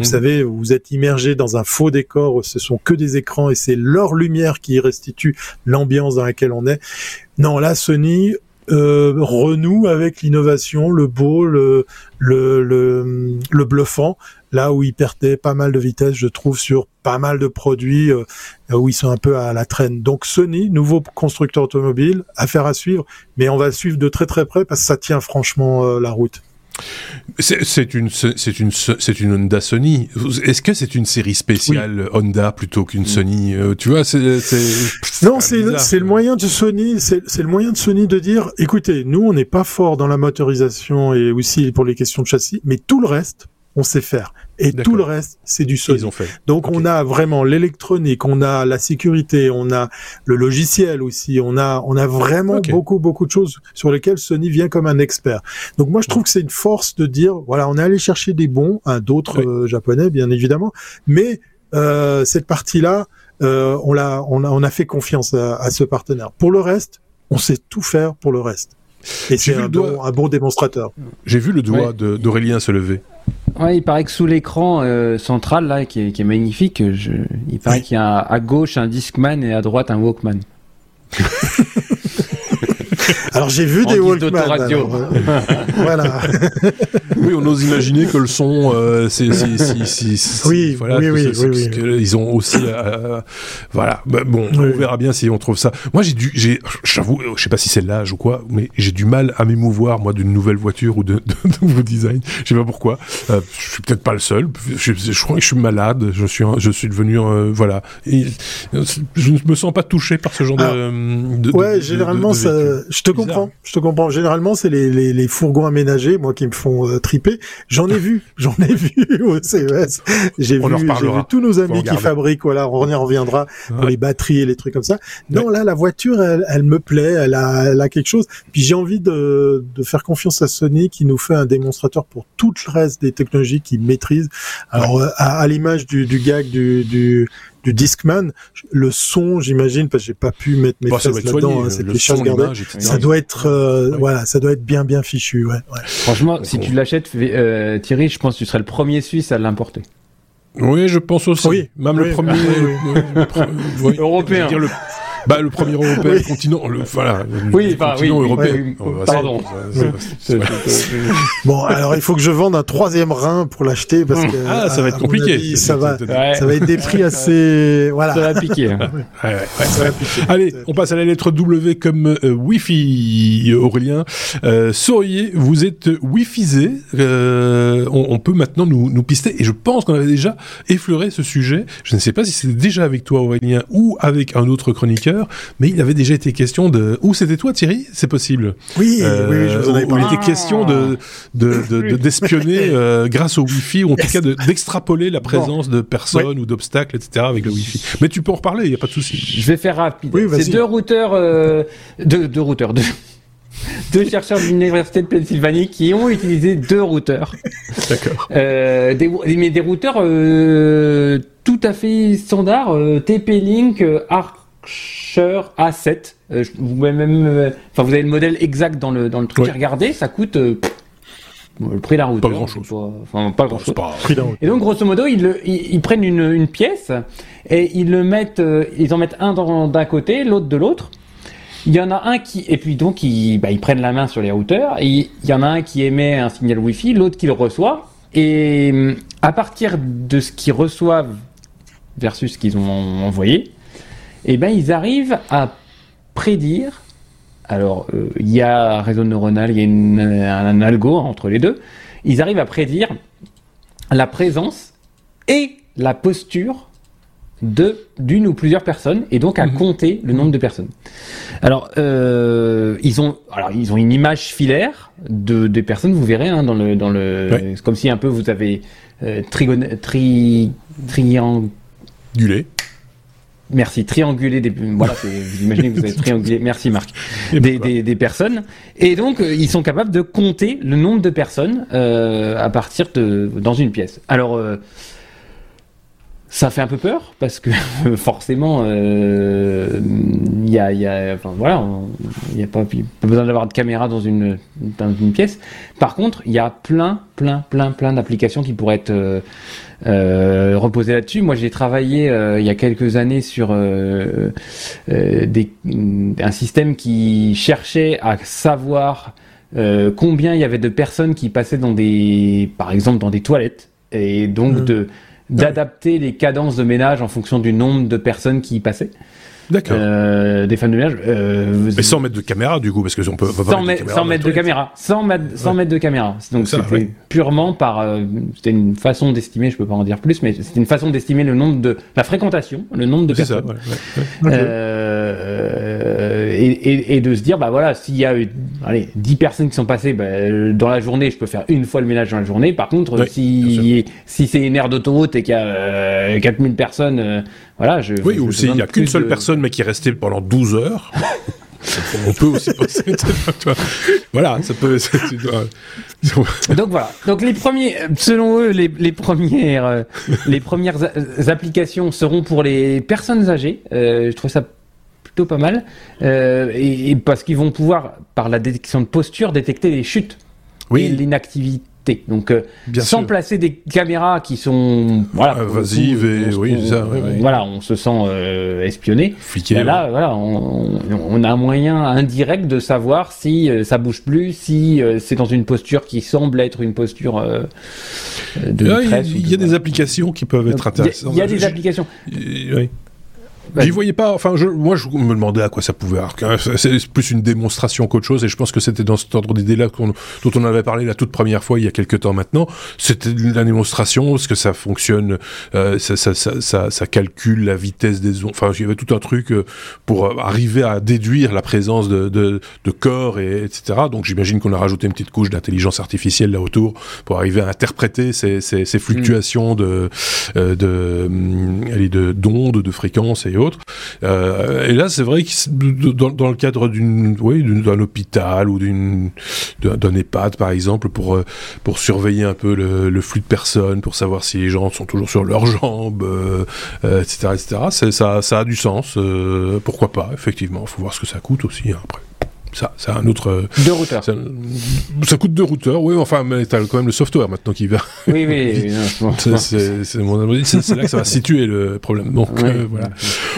mhm. savez, vous êtes immergé dans un faux décor. Ce sont que des écrans et c'est leur lumière qui restitue l'ambiance dans laquelle on est. Non, là, Sony, euh, renoue avec l'innovation, le beau, le, le, le, bluffant, là où ils perdaient pas mal de vitesse, je trouve, sur pas mal de produits euh, où ils sont un peu à la traîne. Donc Sony, nouveau constructeur automobile, affaire à suivre, mais on va suivre de très très près parce que ça tient franchement euh, la route. C'est une, c'est une, c'est une Honda Sony. Est-ce que c'est une série spéciale Honda plutôt qu'une Sony euh, Tu vois, c'est, non, c'est, c'est le moyen de Sony, c'est, le moyen de Sony de dire, écoutez, nous on n'est pas fort dans la motorisation et aussi pour les questions de châssis, mais tout le reste, on sait faire. Et tout le reste, c'est du Sony. fait. Donc on a vraiment l'électronique, on a la sécurité, on a le logiciel aussi, on a on a vraiment beaucoup beaucoup de choses sur lesquelles Sony vient comme un expert. Donc moi je trouve que c'est une force de dire voilà, on est allé chercher des bons, hein, d'autres euh, japonais bien évidemment, mais euh, cette partie-là, euh, on l'a on a on a fait confiance à, à ce partenaire. Pour le reste, on sait tout faire pour le reste. Et c'est un, bon, un bon démonstrateur. J'ai vu le doigt d'Aurélien se lever. Ouais, il paraît que sous l'écran euh, central là, qui est, qui est magnifique, je, il paraît qu'il y a à gauche un Discman et à droite un Walkman. Alors j'ai vu des Walkman. Radio. Euh, voilà. oui, on ose imaginer que le son, euh, c'est, oui, voilà, oui, oui, oui, ils ont aussi, euh, voilà. Bah, bon, on verra bien si on trouve ça. Moi, j'ai dû, j'ai, j'avoue, je sais pas si c'est l'âge ou quoi, mais j'ai du mal à m'émouvoir moi d'une nouvelle voiture ou de, de, nouveau design. Je sais pas pourquoi. Euh, je suis peut-être pas le seul. Je, je, crois que je suis malade. Je suis, je suis devenu, euh, voilà. Et, je ne me sens pas touché par ce genre de, de, Ouais, généralement, ça, je te comprends. Je te comprends. Généralement, c'est les, les, les, fourgons aménagés, moi, qui me font euh, triper. J'en ai vu, j'en ai vu au CES. J'ai vu, vu, tous nos amis qui fabriquent. Voilà, on y reviendra pour les batteries et les trucs comme ça. Non, là, la voiture, elle, elle, me plaît. Elle a, elle a quelque chose. Puis j'ai envie de, de faire confiance à Sony qui nous fait un démonstrateur pour tout le reste des technologies qu'ils maîtrisent. Alors, euh, à, à l'image du, du gag du, du du Discman, le son, j'imagine, parce que j'ai pas pu mettre mes bah, fesses là-dedans, hein, Ça doit être, euh, voilà, ça doit être bien, bien fichu, ouais. ouais. Franchement, si tu l'achètes, euh, Thierry, je pense que tu serais le premier Suisse à l'importer. Oui, je pense aussi. Oui, même le premier européen. Bah, le premier européen, le continent, le, voilà, oui, bah, continent oui, européen. Pardon. bon, alors il faut que je vende un troisième rein pour l'acheter parce que ah, ça va être compliqué. ça va, ça va être des prix assez, voilà. Ça va piquer. Hein. ouais, ouais, ça va piquer. Allez, on passe à la lettre W comme euh, Wi-Fi, Aurélien. Euh, souriez, vous êtes Wi-Fisé. Euh, on, on, peut maintenant nous, nous pister et je pense qu'on avait déjà effleuré ce sujet. Je ne sais pas si c'était déjà avec toi Aurélien ou avec un autre chroniqueur mais il avait déjà été question de. Où c'était toi, Thierry? C'est possible. Oui, euh, oui, je vous en avais parlé. Il était question de d'espionner de, de, grâce au Wi-Fi, ou en tout cas d'extrapoler la présence de personnes ou d'obstacles, etc. avec le Wi-Fi. Mais tu peux en reparler, il y a pas de souci. Je vais faire rapide. C'est deux routeurs, euh, deux, deux routeurs, deux deux chercheurs de l'université de Pennsylvanie qui ont utilisé deux routeurs. D'accord. Euh, des, mais des routeurs euh, tout à fait standards, euh, TP-Link Archer A7. Euh, vous même, euh, enfin vous avez le modèle exact dans le dans le truc. Regardez, ça coûte. le prix d'un routeur. Pas grand chose. enfin, pas grand chose. Et donc, grosso modo, ils, ils, prennent une, une, pièce et ils le mettent, ils en mettent un d'un côté, l'autre de l'autre. Il y en a un qui, et puis donc ils, bah, ils prennent la main sur les routeurs, et il y en a un qui émet un signal Wi-Fi, l'autre qui le reçoit, et à partir de ce qu'ils reçoivent versus ce qu'ils ont envoyé, eh ben ils arrivent à prédire. Alors euh, il y a un réseau neuronal, il y a une, un algo entre les deux. Ils arrivent à prédire la présence et la posture de d'une ou plusieurs personnes et donc à mhm. compter le nombre de personnes. Alors euh, ils ont alors ils ont une image filaire de des personnes vous verrez hein, dans le dans le c'est comme si un peu vous avez euh, trigone, tri triangulé. Merci, triangulé des voilà, vous imaginez que vous avez triangulé. Merci Marc. Des, des, des, personnes et donc euh, ils sont capables de compter le nombre de personnes euh, à partir de dans une pièce. Alors euh, ça fait un peu peur parce que forcément, il euh, y a, y a, enfin voilà, il n'y a pas, pas, besoin d'avoir de caméra dans une dans une pièce. Par contre, il y a plein, plein, plein, plein d'applications qui pourraient être euh, euh reposées là-dessus. Moi, j'ai travaillé euh, il y a quelques années sur euh, des, un système qui cherchait à savoir combien il y avait de personnes qui passaient dans des, par exemple, dans des toilettes et donc mmh. de d'adapter les cadences de ménage en fonction du nombre de personnes qui y passaient. D'accord. Euh, des femmes de ménage. Euh, mais sans mettre de caméra, du coup, parce que on peut, pas sans, mettre, sans mettre de caméra, sans mettre, sans mettre de caméra. Donc c'était purement par, euh, c'était une façon d'estimer, je peux pas en dire plus, mais c'était une façon d'estimer le nombre de la fréquentation, le nombre de personnes. Ça, et, et, et, de se dire, bah voilà, s'il y a, allez, 10 personnes qui sont passées bah, dans la journée, je peux faire une fois le ménage dans la journée. Par contre, si si c'est une aire d'autoroute et qu'il y a 4000 personnes voilà, je, oui, ou s'il n'y a qu'une seule personne mais qui est restée pendant 12 heures. on peut aussi penser. voilà, ça peut. Donc voilà. Donc les premiers, selon eux, les, les premières, euh, les premières applications seront pour les personnes âgées. Euh, je trouve ça plutôt pas mal, euh, et, et, parce qu'ils vont pouvoir, par la détection de posture, détecter les chutes oui. et l'inactivité donc, euh, sans placer des caméras qui sont voilà invasives et oui, ça, voilà, on se sent euh, espionné. Ben là, voilà, on, a un moyen indirect de savoir si euh, ça bouge plus, si c'est dans une posture qui semble être une posture de. il y, a des applications qui peuvent être intéressantes. Il y, a des applications. Oui. J'y voyais pas. Enfin, je, moi, je me demandais à quoi ça pouvait. C'est plus une démonstration qu'autre chose, et je pense que c'était dans cet ordre d'idée-là dont on avait parlé la toute première fois il y a quelques temps maintenant. C'était la démonstration, ce que ça fonctionne, euh, ça, ça, ça, ça, calcule la vitesse des ondes. Enfin, il y avait tout un truc euh, pour arriver à déduire la présence de, de, de corps et etc. Donc, j'imagine qu'on a rajouté une petite couche d'intelligence artificielle là autour pour arriver à interpréter ces, ces, ces fluctuations de euh, de de d'ondes, de fréquences et euh, et là, c'est vrai que dans, dans, le cadre d'un hôpital ou d'une, d'un EHPAD, par exemple, pour euh, surveiller un peu le, le, flux de personnes, pour savoir si les gens sont toujours sur leurs jambes, etc., euh, etc. Ça, ça a du sens. pourquoi pas Effectivement, il faut voir ce que ça coûte aussi hein, après ça, c'est un autre. Deux routeurs. Ça, coûte deux routeurs, oui, enfin, mais t'as quand même le software maintenant qui va. Oui, oui. c'est, c'est, là que ça va situer le problème. Donc, euh, voilà.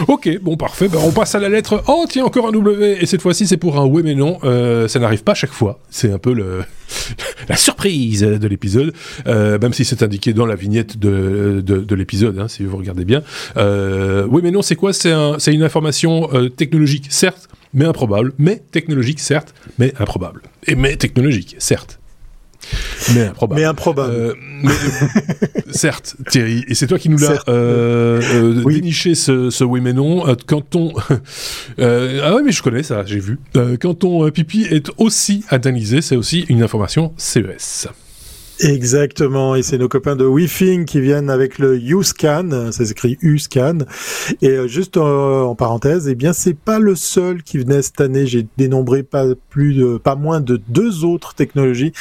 Ok, bon, parfait. Ben, on passe à la lettre. Oh, tiens, encore un W. Et cette fois-ci, c'est pour un oui, mais non. Euh, ça n'arrive pas chaque fois. C'est un peu le, la surprise de l'épisode. Euh, même si c'est indiqué dans la vignette de, de, de l'épisode, hein, si vous regardez bien. Euh, oui, mais non, c'est quoi? C'est un, c'est une information euh, technologique, certes mais improbable, mais technologique, certes, mais improbable. Et mais technologique, certes. Mais improbable. Mais improbable. Euh, mais, certes, Thierry, et c'est toi qui nous l'as euh, euh, déniché ce, ce, oui mais non. quand on ah oui mais je connais ça, j'ai vu. quand ton pipi est aussi analysé, c'est aussi une information CES. Exactement, et c'est nos copains de WeFing qui viennent avec le U-Scan, ça s'écrit U-Scan. Et euh, juste en, parenthèse, eh bien c'est pas le seul qui venait cette année. J'ai dénombré pas plus de, pas moins de deux autres technologies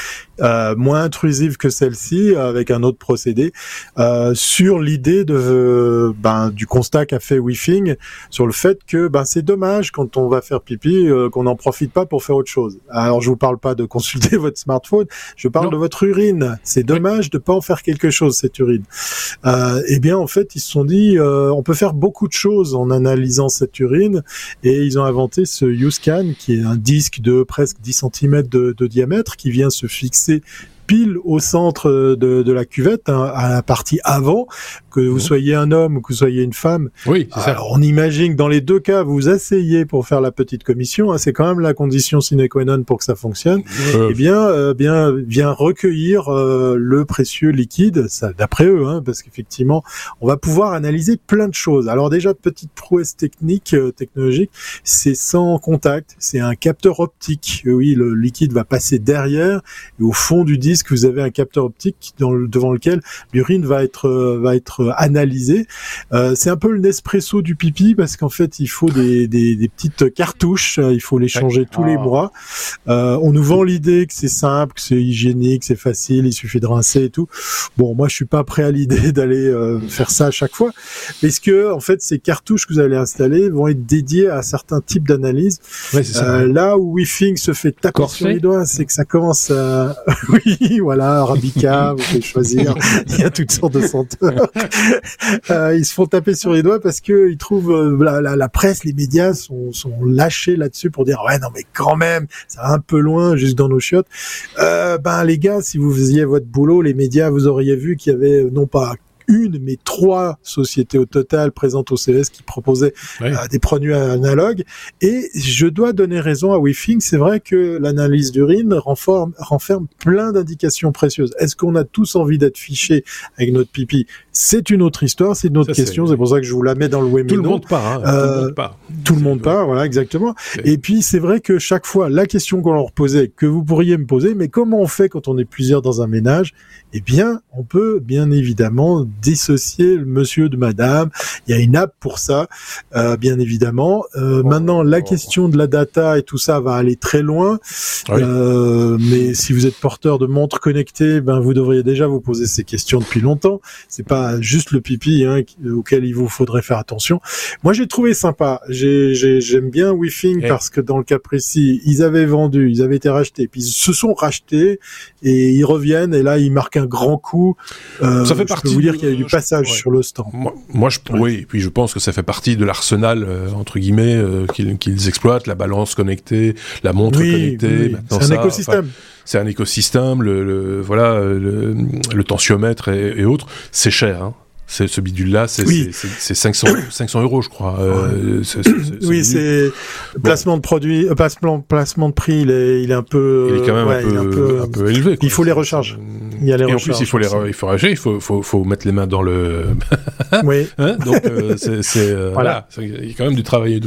euh, moins intrusives que celle-ci, avec un autre procédé, euh, sur l'idée de ben, du constat qu'a fait WeFing sur le fait que ben c'est dommage quand on va faire pipi qu'on n'en profite pas pour faire autre chose. Alors je vous parle pas de consulter votre smartphone, je parle de votre urine c'est dommage de pas en faire quelque chose cette urine. Euh, eh bien, en fait, ils se sont dit, euh, on peut faire beaucoup de choses en analysant cette urine, et ils ont inventé ce U-Scan, qui est un disque de presque 10 cm de, de diamètre, qui vient se fixer c'est pile au centre de, de la cuvette, hein, à la partie avant, que vous mhm. soyez un homme ou que vous soyez une femme. Oui, c'est ça. On imagine que dans les deux cas, vous asseyez pour faire la petite commission. Hein, c'est quand même la condition sine qua non pour que ça fonctionne. Euh. Eh bien, euh, bien, vient recueillir euh, le précieux liquide, ça d'après eux, hein, parce qu'effectivement, on va pouvoir analyser plein de choses. Alors déjà, petite prouesse technique, euh, technologique, c'est sans contact, c'est un capteur optique. Oui, le liquide va passer derrière et au fond du disque que vous avez un capteur optique dans devant lequel l'urine va être euh, va être euh, analysée. Euh, c'est un peu le Nespresso du pipi parce qu'en fait il faut des, des, des, petites cartouches, il faut les changer tous les ah. mois. Euh, on nous vend l'idée que c'est simple, que c'est hygiénique, c'est facile, il suffit de rincer et tout. Bon, moi je suis pas prêt à l'idée d'aller faire ça à chaque fois, parce que en fait ces cartouches que vous allez installer vont être dédiées à certains types d'analyses. Ouais, là où WeFing se fait taper sur les doigts, c'est que ça commence à oui voilà, Arabica, vous pouvez choisir. Il y a toutes sortes de senteurs. Euh, ils se font taper sur les doigts parce que ils trouvent euh, la, la, presse, les médias sont, sont lâchés là-dessus pour dire ouais non mais quand même, ça va un peu loin, juste dans nos chiottes. Euh, ben les gars, si vous faisiez votre boulot, les médias, vous auriez vu qu'il y avait non pas une, mais trois sociétés au total présentes au CES qui proposaient euh, des produits analogues. Et je dois donner raison à WeFing, c'est vrai que l'analyse d'urine renferme plein d'indications précieuses. Est-ce qu'on a tous envie d'être fichés avec notre pipi? C'est une autre histoire, c'est une autre question, c'est pour ça que je vous la mets dans le web. Tout le monde part, hein. tout le monde euh, part. Tout le monde part, voilà, exactement. Et puis c'est vrai que chaque fois, la question qu'on leur posait, que vous pourriez me poser, mais comment on fait quand on est plusieurs dans un ménage? Eh bien, on peut bien évidemment dissocier le monsieur de madame. Il y a une app pour ça, euh, bien évidemment. Euh, oh. maintenant, la question de la data et tout ça va aller très loin. Euh, mais si vous êtes porteur de montres connectées, ben vous devriez déjà vous poser ces questions depuis longtemps. C'est pas juste le pipi hein, auquel il vous faudrait faire attention. Moi, j'ai trouvé sympa. J'aime bien eh. parce que dans le cas précis, ils avaient vendu, ils avaient été rachetés, puis ils se sont rachetés et ils reviennent et là ils marquent un grand coup. ça fait partie. vous dire qu'il y a eu du passage sur le stand. Moi, je, oui, et puis je pense que ça fait partie de l'arsenal euh, entre guillemets euh, qu'ils exploitent, la balance connectée, la montre connectée. C'est un écosystème. C'est un écosystème, le, voilà, le, le tensiomètre et, et autres, c'est cher. Hein ce bidule-là, c'est 500, 500 euros, je crois. Euh, oui, c'est placement de produit, euh, placement, placement de prix, il est, il est un peu, il est quand même un, peu, un, peu, élevé. Il faut les recharges. Il y a les et en plus, il faut les, il faut rager, il faut, faut, faut mettre les mains dans le. oui. Hein Donc euh, c'est, euh, voilà. Il y a quand même du travail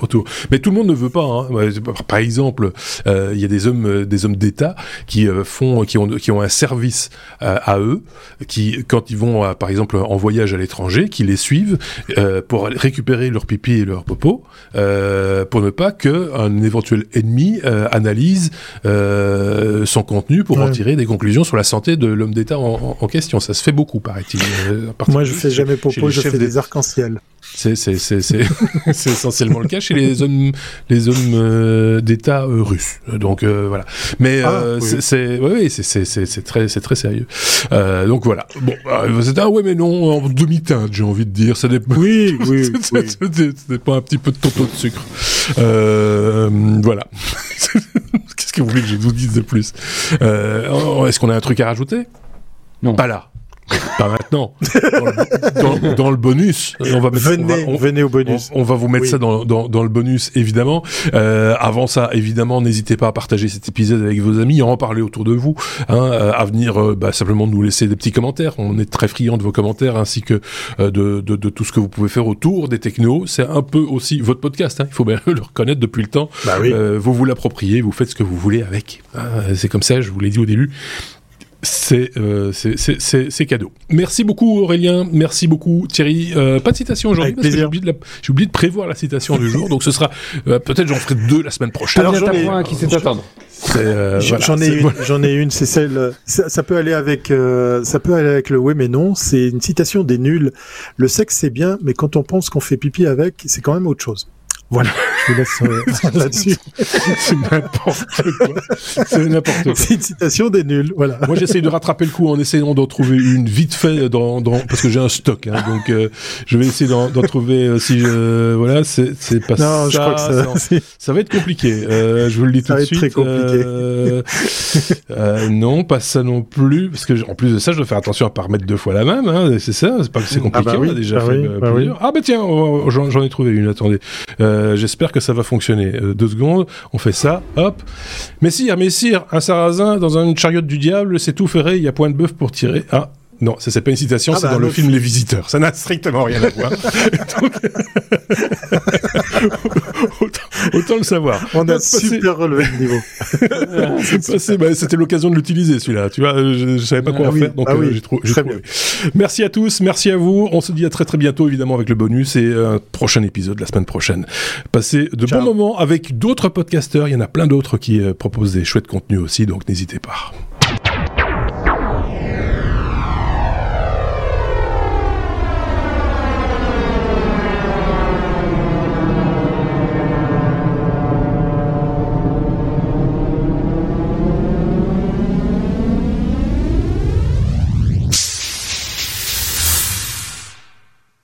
autour. Mais tout le monde ne veut pas. Hein. Par exemple, il y a des hommes, des hommes d'État qui font, qui ont, qui ont un service à eux, qui quand ils vont, par exemple, en voyage à l'étranger qui les suivent euh, pour récupérer leur pipi et leur popo euh, pour ne pas que un éventuel ennemi euh, analyse son contenu pour en tirer des conclusions sur la santé de l'homme d'État en, en, question. Ça se fait beaucoup, paraît-il. Moi, je fais jamais popo, je fais des arcs-en-ciel. C'est essentiellement le cas chez les hommes les hommes euh, d'État euh, russes. Donc euh, voilà. Mais ah, c'est oui, très sérieux. donc voilà. Bon, c'est un ouais mais non en demi-teinte, j'ai envie de dire. Ça dépend. Oui, oui. oui. pas un petit peu de tonton de sucre. voilà. Qu'est-ce que vous voulez que je vous dise de plus? Est-ce qu'on a un truc à rajouter? Non. Pas là. Pas maintenant. Dans le, bonus, on va mettre, venez, on venez au bonus. On, va vous mettre ça dans, dans, le bonus, évidemment. Euh, avant ça, évidemment, n'hésitez pas à partager cet épisode avec vos amis, à en parler autour de vous, hein, euh, à venir euh, bah, simplement nous laisser des petits commentaires. On est très friand de vos commentaires ainsi que de, de, de, tout ce que vous pouvez faire autour des technos. C'est un peu aussi votre podcast. Hein, il faut bien le reconnaître depuis le temps. Bah oui. vous vous l'appropriez, vous faites ce que vous voulez avec. Hein, c'est comme ça, je vous l'ai dit au début euh, c'est cadeau. Merci beaucoup Aurélien, merci beaucoup Thierry. Euh, pas de citation aujourd'hui parce que j'ai oublié, oublié, de prévoir la citation du jour, donc ce sera euh, peut-être j'en ferai deux la semaine prochaine. Alors j'en ai un qui sait attendre. j'en ai une, j'en ai une, c'est celle. Ça, peut aller avec, ça peut aller avec le oui mais non. C'est une citation des nuls. Le sexe c'est bien, mais quand on pense qu'on fait pipi avec, c'est quand même autre chose. Voilà, je vous laisse euh, là-dessus. c'est n'importe quoi. C'est n'importe quoi. C'est une citation des nuls, voilà. Moi, j'essaye de rattraper le coup en essayant d'en trouver une vite fait dans, dans parce que j'ai un stock, hein, donc euh, je vais essayer d'en trouver euh, si je voilà, c'est c'est pas non, ça. Je crois que ça, ça, va être compliqué. Euh, je vous le dis tout de suite. Ça va être très compliqué. non, pas ça non plus, parce que en plus de ça, je dois faire attention à pas remettre deux fois la même. Hein, c'est ça, c'est pas c'est compliqué. Ah bah oui, on a déjà ah fait bah oui. Ah bah tiens, oh, j'en ai trouvé une. Attendez. Euh, j'espère que ça va fonctionner. Euh, deux secondes, on fait ça, hop. Messire, messire, un sarrasin dans une chariote du diable, c'est tout ferré, il y a point de bœuf pour tirer. Ah, non, ça c'est pas une citation, ah c'est bah, dans le film Les Visiteurs. Ça n'a strictement rien à voir. autant, le savoir. On a super relevé le niveau. bah, C'était l'occasion de l'utiliser celui-là. Tu vois, je, je savais pas quoi ah en faire, donc ah euh, j'ai trouvé. Merci à tous, merci à vous. On se dit à très très bientôt évidemment avec le bonus et un prochain épisode la semaine prochaine. Passez de bons moments avec d'autres podcasteurs. Il y en a plein d'autres qui euh, proposent des chouettes contenus aussi, donc n'hésitez pas.